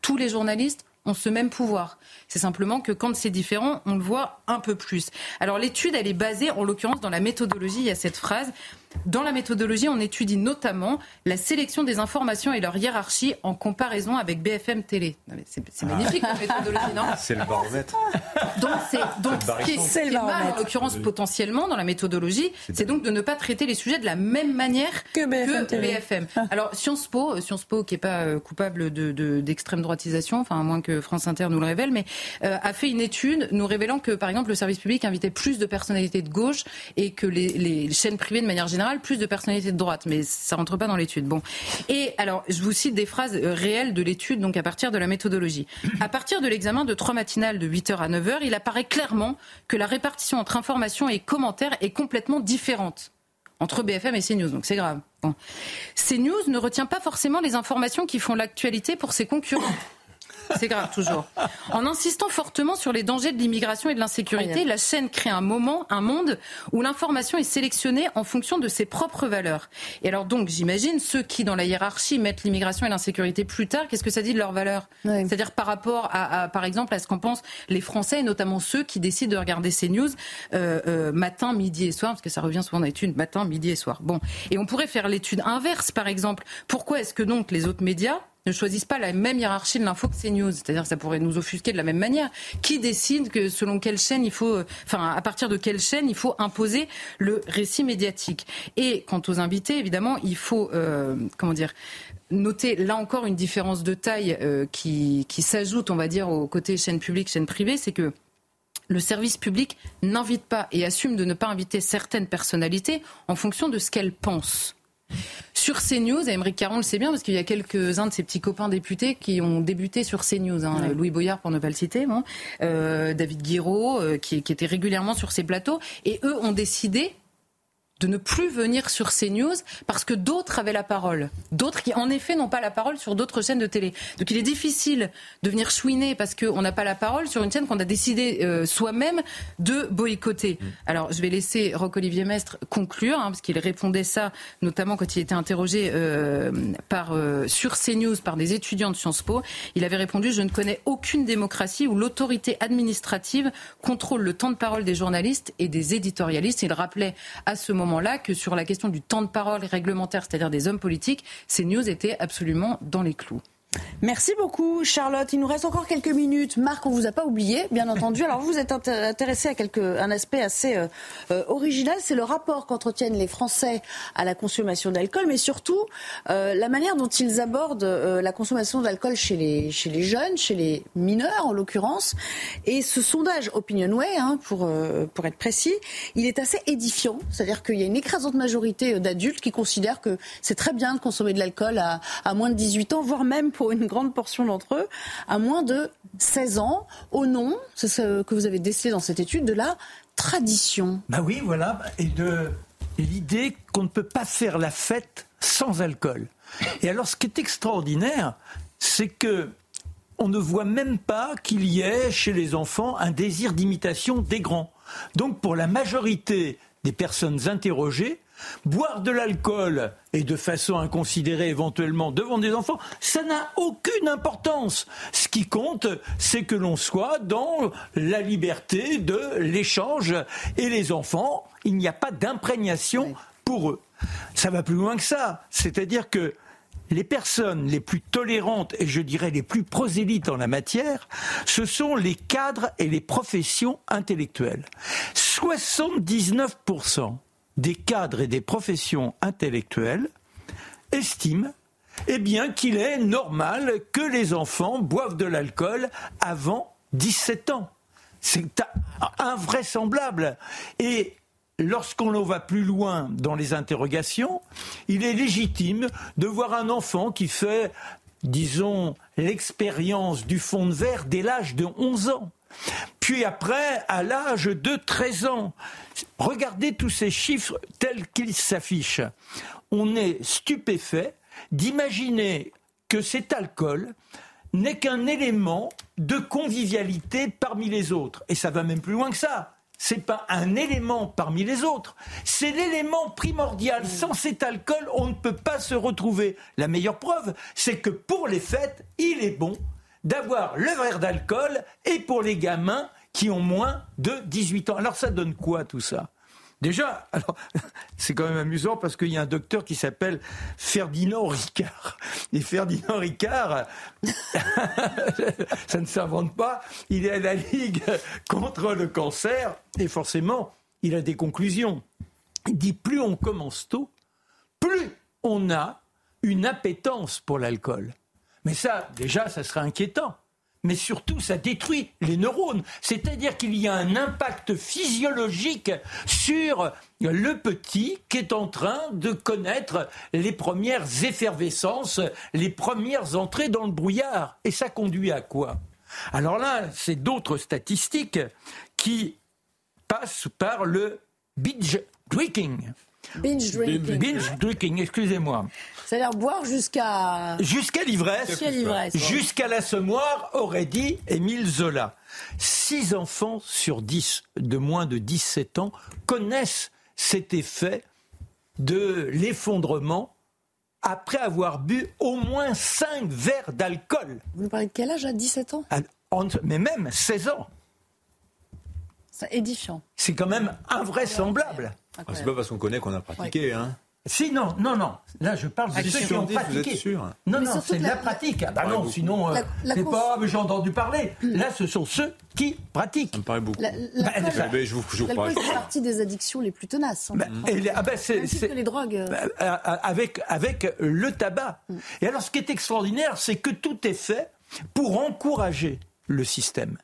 tous les journalistes ont ce même pouvoir. C'est simplement que quand c'est différent, on le voit un peu plus. Alors l'étude, elle est basée, en l'occurrence, dans la méthodologie. Il y a cette phrase dans la méthodologie, on étudie notamment la sélection des informations et leur hiérarchie en comparaison avec BFM Télé. C'est ah. magnifique la méthodologie, non (laughs) C'est le baromètre. Donc, c'est donc ce qui est, mal, en l'occurrence potentiellement dans la méthodologie, c'est donc de ne pas traiter les sujets de la même manière que BFM. Alors Sciences Po, euh, Sciences Po qui n'est pas euh, coupable d'extrême de, droitisation, enfin à moins que France Inter nous le révèle, mais euh, a fait une étude nous révélant que par exemple le service public invitait plus de personnalités de gauche et que les, chaînes privées de manière générale plus de personnalités de droite, mais ça rentre pas dans l'étude. Bon. Et alors, je vous cite des phrases euh, réelles de l'étude, donc à partir de la méthodologie. À partir de l'examen de trois matinales de 8h à 9h, il apparaît clairement que la répartition entre informations et commentaires est complètement différente entre BFM et CNews, donc c'est grave. CNews ne retient pas forcément les informations qui font l'actualité pour ses concurrents. C'est grave, toujours. En insistant fortement sur les dangers de l'immigration et de l'insécurité, la chaîne crée un moment, un monde où l'information est sélectionnée en fonction de ses propres valeurs. Et alors donc, j'imagine, ceux qui, dans la hiérarchie, mettent l'immigration et l'insécurité plus tard, qu'est-ce que ça dit de leurs valeurs C'est-à-dire par rapport, à, par exemple, à ce qu'en pensent les Français, et notamment ceux qui décident de regarder ces news euh, euh, matin, midi et soir, parce que ça revient souvent dans l'étude, matin, midi et soir. Bon. Et on pourrait faire l'étude inverse, par exemple. Pourquoi est-ce que donc les autres médias ne choisissent pas la même hiérarchie de l'info que CNews. C'est-à-dire que ça pourrait nous offusquer de la même manière. Qui décide que selon quelle chaîne il faut, enfin, à partir de quelle chaîne il faut imposer le récit médiatique? Et quant aux invités, évidemment, il faut, euh, comment dire, noter là encore une différence de taille euh, qui, qui s'ajoute, on va dire, au côté chaîne publique, chaîne privée, c'est que le service public n'invite pas et assume de ne pas inviter certaines personnalités en fonction de ce qu'elles pensent. Sur CNews, Émeric Caron le sait bien parce qu'il y a quelques-uns de ses petits copains députés qui ont débuté sur CNews. Hein. Louis Boyard, pour ne pas le citer, euh, David Guiraud, euh, qui, qui était régulièrement sur ces plateaux. Et eux ont décidé de ne plus venir sur CNews parce que d'autres avaient la parole. D'autres qui, en effet, n'ont pas la parole sur d'autres chaînes de télé. Donc il est difficile de venir chouiner parce qu'on n'a pas la parole sur une chaîne qu'on a décidé euh, soi-même de boycotter. Mm. Alors je vais laisser Roch-Olivier Mestre conclure, hein, parce qu'il répondait ça notamment quand il était interrogé euh, par, euh, sur CNews par des étudiants de Sciences Po. Il avait répondu « Je ne connais aucune démocratie où l'autorité administrative contrôle le temps de parole des journalistes et des éditorialistes. » Il rappelait à ce moment là que sur la question du temps de parole réglementaire, c'est-à-dire des hommes politiques, ces news étaient absolument dans les clous. Merci beaucoup, Charlotte. Il nous reste encore quelques minutes. Marc, on vous a pas oublié, bien entendu. Alors, vous êtes intéressé à un aspect assez euh, euh, original, c'est le rapport qu'entretiennent les Français à la consommation d'alcool, mais surtout euh, la manière dont ils abordent la consommation d'alcool chez les, chez les jeunes, chez les mineurs en l'occurrence. Et ce sondage Opinionway, hein, pour, pour être précis, il est assez édifiant. C'est-à-dire qu'il y a une écrasante majorité d'adultes qui considèrent que c'est très bien de consommer de l'alcool à, à moins de 18 ans, voire même pour une grande portion d'entre eux, à moins de 16 ans, au nom, c'est ce que vous avez décelé dans cette étude, de la tradition. Bah oui, voilà, et de l'idée qu'on ne peut pas faire la fête sans alcool. Et alors, ce qui est extraordinaire, c'est que on ne voit même pas qu'il y ait chez les enfants un désir d'imitation des grands. Donc, pour la majorité des personnes interrogées, Boire de l'alcool et de façon inconsidérée éventuellement devant des enfants, ça n'a aucune importance. Ce qui compte, c'est que l'on soit dans la liberté de l'échange et les enfants, il n'y a pas d'imprégnation pour eux. Ça va plus loin que ça. C'est-à-dire que les personnes les plus tolérantes et je dirais les plus prosélytes en la matière, ce sont les cadres et les professions intellectuelles. 79% des cadres et des professions intellectuelles estiment eh bien, qu'il est normal que les enfants boivent de l'alcool avant 17 ans. C'est invraisemblable. Et lorsqu'on va plus loin dans les interrogations, il est légitime de voir un enfant qui fait, disons, l'expérience du fond de verre dès l'âge de 11 ans. Puis après, à l'âge de 13 ans, regardez tous ces chiffres tels qu'ils s'affichent. On est stupéfait d'imaginer que cet alcool n'est qu'un élément de convivialité parmi les autres. Et ça va même plus loin que ça. C'est pas un élément parmi les autres. C'est l'élément primordial. Sans cet alcool, on ne peut pas se retrouver. La meilleure preuve, c'est que pour les fêtes, il est bon d'avoir le verre d'alcool et pour les gamins qui ont moins de 18 ans. Alors ça donne quoi tout ça? Déjà, alors, (laughs) c'est quand même amusant parce qu'il y a un docteur qui s'appelle Ferdinand Ricard. Et Ferdinand Ricard, (laughs) ça ne s'invente pas, il est à la Ligue contre le cancer et forcément, il a des conclusions. Il dit plus on commence tôt, plus on a une appétence pour l'alcool. Mais ça, déjà, ça serait inquiétant. Mais surtout, ça détruit les neurones. C'est-à-dire qu'il y a un impact physiologique sur le petit qui est en train de connaître les premières effervescences, les premières entrées dans le brouillard. Et ça conduit à quoi? Alors là, c'est d'autres statistiques qui passent par le binge drinking. Binge drinking. Binge drinking, excusez-moi. C'est-à-dire boire jusqu'à... Jusqu'à l'ivresse. Jusqu'à l'assommoir, aurait dit Émile Zola. Six enfants sur dix de moins de 17 ans connaissent cet effet de l'effondrement après avoir bu au moins cinq verres d'alcool. Vous nous parlez de quel âge à 17 ans? Ah, Mais même 16 ans. C'est édifiant. C'est quand même invraisemblable. Ah, c'est pas parce qu'on connaît qu'on a pratiqué, hein si, non, non, non. Là, je parle de ceux qui ont pratiqué. sûr non, non, c'est de la, pratique. Ah bah non, sinon, euh, c'est pas, mais j'ai entendu parler. Là, ce sont ceux qui pratiquent. Ça me paraît beaucoup. L'alcool fait partie des addictions les plus tenaces. Hein. Bah, ah bah, c'est, les drogues. Euh. Bah, euh, avec, avec le tabac. Mm. Et alors, ce qui est extraordinaire, c'est que tout est fait pour encourager le système.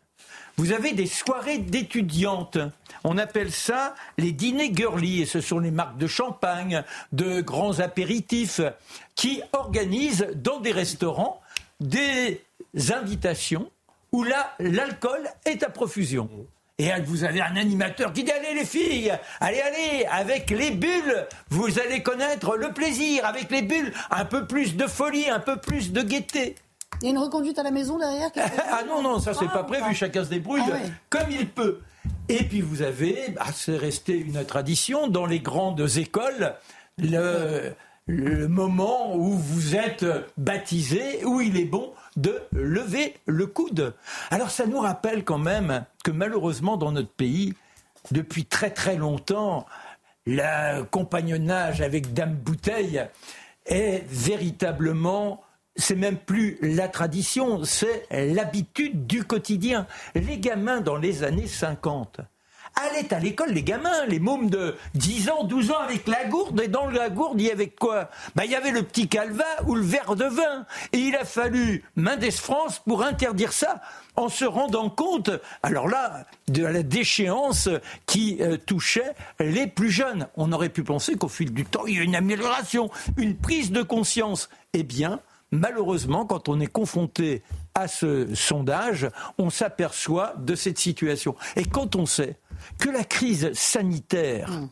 Vous avez des soirées d'étudiantes. On appelle ça les dîners girly, et ce sont les marques de champagne, de grands apéritifs, qui organisent dans des restaurants des invitations où là, l'alcool est à profusion. Et vous avez un animateur qui dit Allez les filles, allez, allez, avec les bulles, vous allez connaître le plaisir. Avec les bulles, un peu plus de folie, un peu plus de gaieté. Il y a une reconduite à la maison derrière Ah non, non, ça c'est ah, pas prévu, chacun se débrouille ah comme il peut. Et puis vous avez, bah, c'est resté une tradition, dans les grandes écoles, le, le moment où vous êtes baptisé, où il est bon de lever le coude. Alors ça nous rappelle quand même que malheureusement dans notre pays, depuis très très longtemps, le compagnonnage avec Dame Bouteille est véritablement c'est même plus la tradition, c'est l'habitude du quotidien. Les gamins dans les années 50 allaient à l'école, les gamins, les mômes de 10 ans, 12 ans avec la gourde, et dans la gourde, il y avait quoi? Bah, Il y avait le petit calva ou le verre de vin. Et il a fallu Mendes France pour interdire ça en se rendant compte, alors là, de la déchéance qui euh, touchait les plus jeunes. On aurait pu penser qu'au fil du temps, il y a une amélioration, une prise de conscience. Eh bien, malheureusement, quand on est confronté à ce sondage, on s'aperçoit de cette situation. Et quand on sait que la crise sanitaire mm.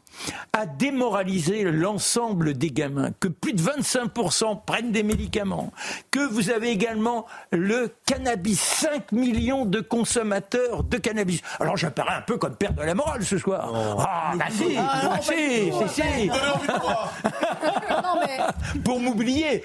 a démoralisé l'ensemble des gamins, que plus de 25% prennent des médicaments, que vous avez également le cannabis, 5 millions de consommateurs de cannabis. Alors j'apparais un peu comme père de la morale ce soir. Oh. Ah, bah si, ah, si, si, si. Pour m'oublier.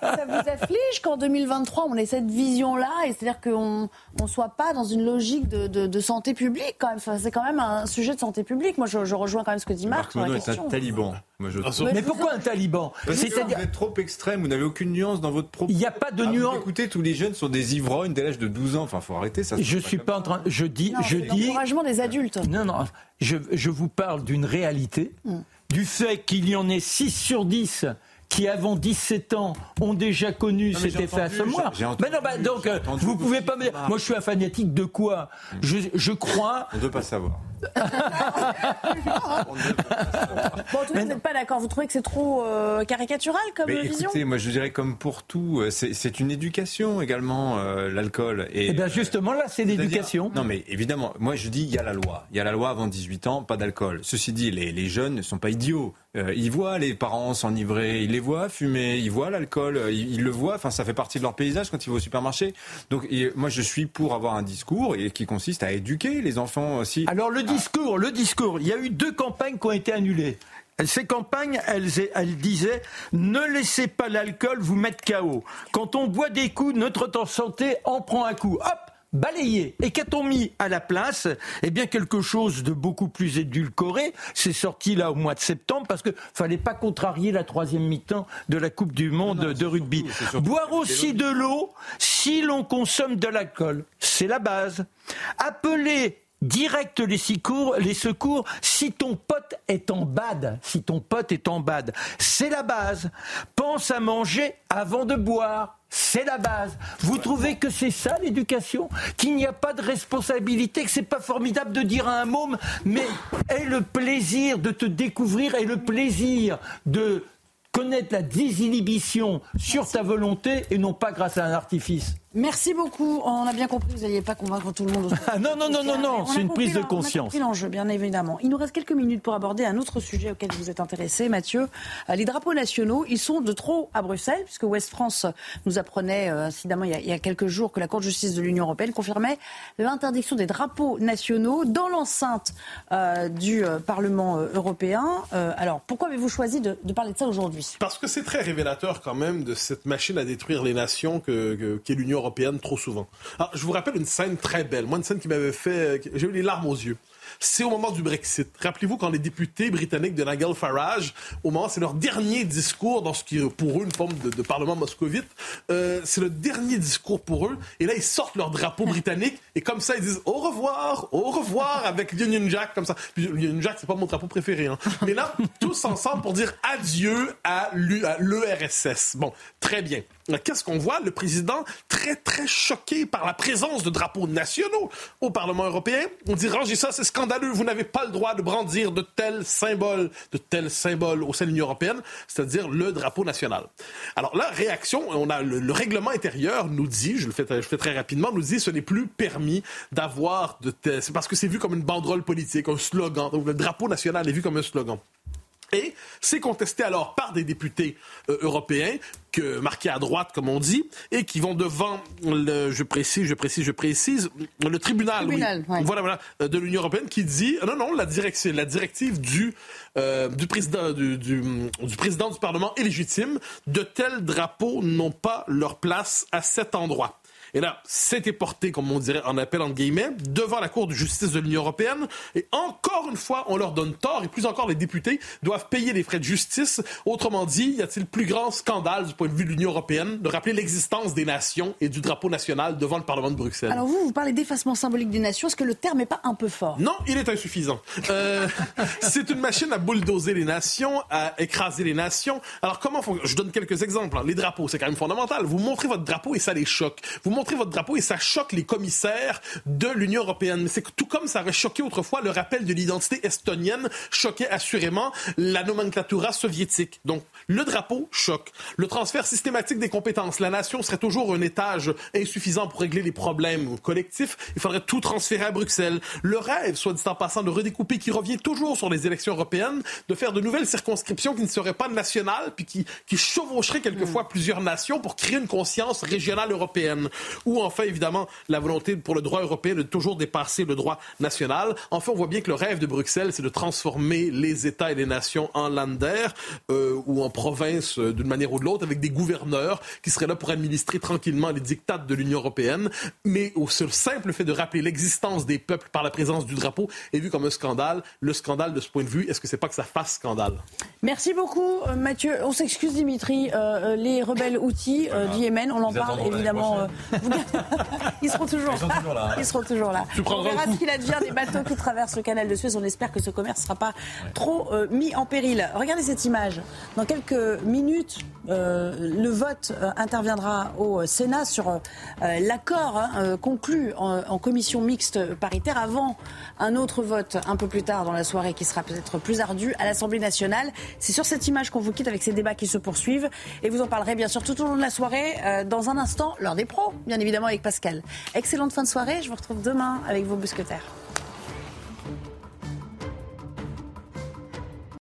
Ça, vous afflige qu'en 2023 on ait cette vision-là, et c'est-à-dire qu'on ne soit pas dans une logique de, de santé publique c'est quand même un sujet de santé publique. Moi, je, rejoins quand même ce que dit Marc. Marc est un taliban. Moi, je... mais, pourquoi un taliban C'est-à-dire vous êtes trop extrême, vous n'avez aucune nuance dans votre propos. Il n'y a pas de ah, nuance. Écoutez, tous les jeunes sont des ivrognes dès l'âge de 12 ans. Enfin, faut arrêter ça. Je suis pas, en train. Je dis, je dis. L'encouragement des adultes. Non, non. Je, je vous parle d'une réalité, mm. du fait qu'il y en ait 6 sur 10 qui avant 17 ans ont déjà connu cet effet assommoir. Mais non, bah, donc vous pouvez pas me dire. Moi, je suis un fanatique de quoi? Je, je crois. On ne veut pas savoir. Bon, vous n'êtes pas d'accord. Vous trouvez que c'est trop euh, caricatural comme mais vision Écoutez, moi, je dirais comme pour tout, euh, c'est une éducation également, euh, l'alcool. Et, eh bien, justement, là, c'est l'éducation. Non, mais évidemment, moi, je dis, il y a la loi. Il y a la loi avant 18 ans, pas d'alcool. Ceci dit, les, les, jeunes ne sont pas idiots. ils voient les parents s'enivrer, ils les voient fumer, ils voient l'alcool, ils, le voient. Enfin, ça fait partie de leur paysage quand ils vont au supermarché. Donc, moi, je suis pour avoir un discours et qui consiste à éduquer les enfants aussi. Alors, le discours, le discours. Il y a eu deux campagnes qui ont été annulées. Ces campagnes, elles, elles, disaient ne laissez pas l'alcool vous mettre KO. Quand on boit des coups, notre santé en prend un coup. Hop balayé. Et qu'a-t-on mis à la place? Eh bien, quelque chose de beaucoup plus édulcoré. C'est sorti là au mois de septembre parce que fallait pas contrarier la troisième mi-temps de la Coupe du Monde de rugby. Boire aussi de l'eau si l'on consomme de l'alcool. C'est la base. Appeler direct les secours, les secours si ton pote est en bad, si ton pote est en bad. C'est la base. Pense à manger avant de boire. C'est la base. Vous trouvez que c'est ça l'éducation? Qu'il n'y a pas de responsabilité, que c'est pas formidable de dire à un môme, mais aie le plaisir de te découvrir et le plaisir de connaître la désinhibition sur ta volonté et non pas grâce à un artifice. Merci beaucoup. On a bien compris, vous n'alliez pas convaincre tout le monde. Ah, non, non, non, non, non, c'est une prise de conscience. On a compris l'enjeu, bien évidemment. Il nous reste quelques minutes pour aborder un autre sujet auquel vous êtes intéressé, Mathieu. Euh, les drapeaux nationaux, ils sont de trop à Bruxelles, puisque West France nous apprenait, euh, incidemment, il y, a, quelques jours, que la Cour de justice de l'Union européenne confirmait l'interdiction des drapeaux nationaux dans l'enceinte euh, du Parlement européen. alors, pourquoi avez-vous choisi de, parler de ça aujourd'hui? Parce que c'est très révélateur quand même de cette machine à détruire les nations qu'est que, l'Union européenne trop souvent. Alors, je vous rappelle une scène très belle. Moi, une scène qui m'avait fait... J'ai eu les larmes aux yeux c'est au moment du Brexit. Rappelez-vous quand les députés britanniques de Nigel Farage, au moment, c'est leur dernier discours dans ce qui est pour eux une forme de, parlement moscovite, euh, c'est le dernier discours pour eux, et là ils sortent leur drapeau britannique, et comme ça ils disent au revoir, au revoir avec Union Jack, comme ça. Puis Union Jack, c'est pas mon drapeau préféré, hein. Mais là, tous ensemble pour dire adieu à l'URSS. Bon, très bien. Qu'est-ce qu'on voit? Le président très, très choqué par la présence de drapeaux nationaux au Parlement européen. On dit, rangez ça, c'est scandaleux, vous n'avez pas le droit de brandir de tels symboles, de tels symboles au sein de l'Union européenne, c'est-à-dire le drapeau national. Alors la réaction, on a le, règlement intérieur nous dit, je le fais très rapidement, nous dit, ce n'est plus permis d'avoir de tels... C'est parce que c'est vu comme une banderole politique, un slogan. Donc le drapeau national est vu comme un slogan. Et c'est contesté alors par des députés euh, européens que, marqués à droite, comme on dit, et qui vont devant le, je précise, je précise, je précise, le tribunal, voilà, voilà, euh, de l'Union européenne qui dit non, non, la directive, la directive du euh, du président du, du, du, président du Parlement est légitime. De tels drapeaux n'ont pas leur place à cet endroit. Et là, c'était porté, comme on dirait en appel entre guillemets, devant la Cour de justice de l'Union européenne. Et encore une fois, on leur donne tort, et plus encore, les députés doivent payer les frais de justice. Autrement dit, y a-t-il plus grand scandale du point de vue de l'Union européenne de rappeler l'existence des nations et du drapeau national devant le Parlement de Bruxelles? Alors vous, vous parlez d'effacement symbolique des nations. Est-ce que le terme n'est pas un peu fort? Non, il est insuffisant. Euh, (laughs) c'est une machine à bulldozer les nations, à écraser les nations. Alors comment Je donne quelques exemples. Hein. Les drapeaux, c'est quand même fondamental. Vous montrez votre drapeau et ça les choque. Vous votre drapeau et ça choque les commissaires de l'Union européenne. Mais c'est tout comme ça aurait choqué autrefois le rappel de l'identité estonienne, choquait assurément la nomenclatura soviétique. Donc, le drapeau choque. Le transfert systématique des compétences. La nation serait toujours un étage insuffisant pour régler les problèmes collectifs. Il faudrait tout transférer à Bruxelles. Le rêve, soit dit en passant, de redécouper, qui revient toujours sur les élections européennes, de faire de nouvelles circonscriptions qui ne seraient pas nationales, puis qui, qui chevaucheraient quelquefois mm. plusieurs nations pour créer une conscience régionale européenne ou enfin, évidemment, la volonté pour le droit européen de toujours dépasser le droit national. Enfin, on voit bien que le rêve de Bruxelles, c'est de transformer les États et les nations en Länder euh, ou en provinces euh, d'une manière ou de l'autre, avec des gouverneurs qui seraient là pour administrer tranquillement les dictats de l'Union européenne. Mais au seul simple fait de rappeler l'existence des peuples par la présence du drapeau est vu comme un scandale. Le scandale, de ce point de vue, est-ce que c'est pas que ça fasse scandale? Merci beaucoup, euh, Mathieu. On s'excuse, Dimitri. les rebelles outils du Yémen, on en parle évidemment. Ils seront toujours, là. Ils seront toujours là. On verra ce qu'il advient des bateaux qui traversent le canal de Suez. On espère que ce commerce ne sera pas trop euh, mis en péril. Regardez cette image. Dans quelques minutes, euh, le vote euh, interviendra au Sénat sur l'accord hein, conclu en, commission mixte paritaire avant un autre vote un peu plus tard dans la soirée qui sera peut-être plus ardu à l'Assemblée nationale. C'est sur cette image qu'on vous quitte avec ces débats qui se poursuivent. Et vous en parlerez bien sûr tout au long de la soirée. dans un instant, l'heure des pros, bien évidemment, avec Pascal. Excellente fin de soirée. Je vous retrouve demain avec vos bousquetaires.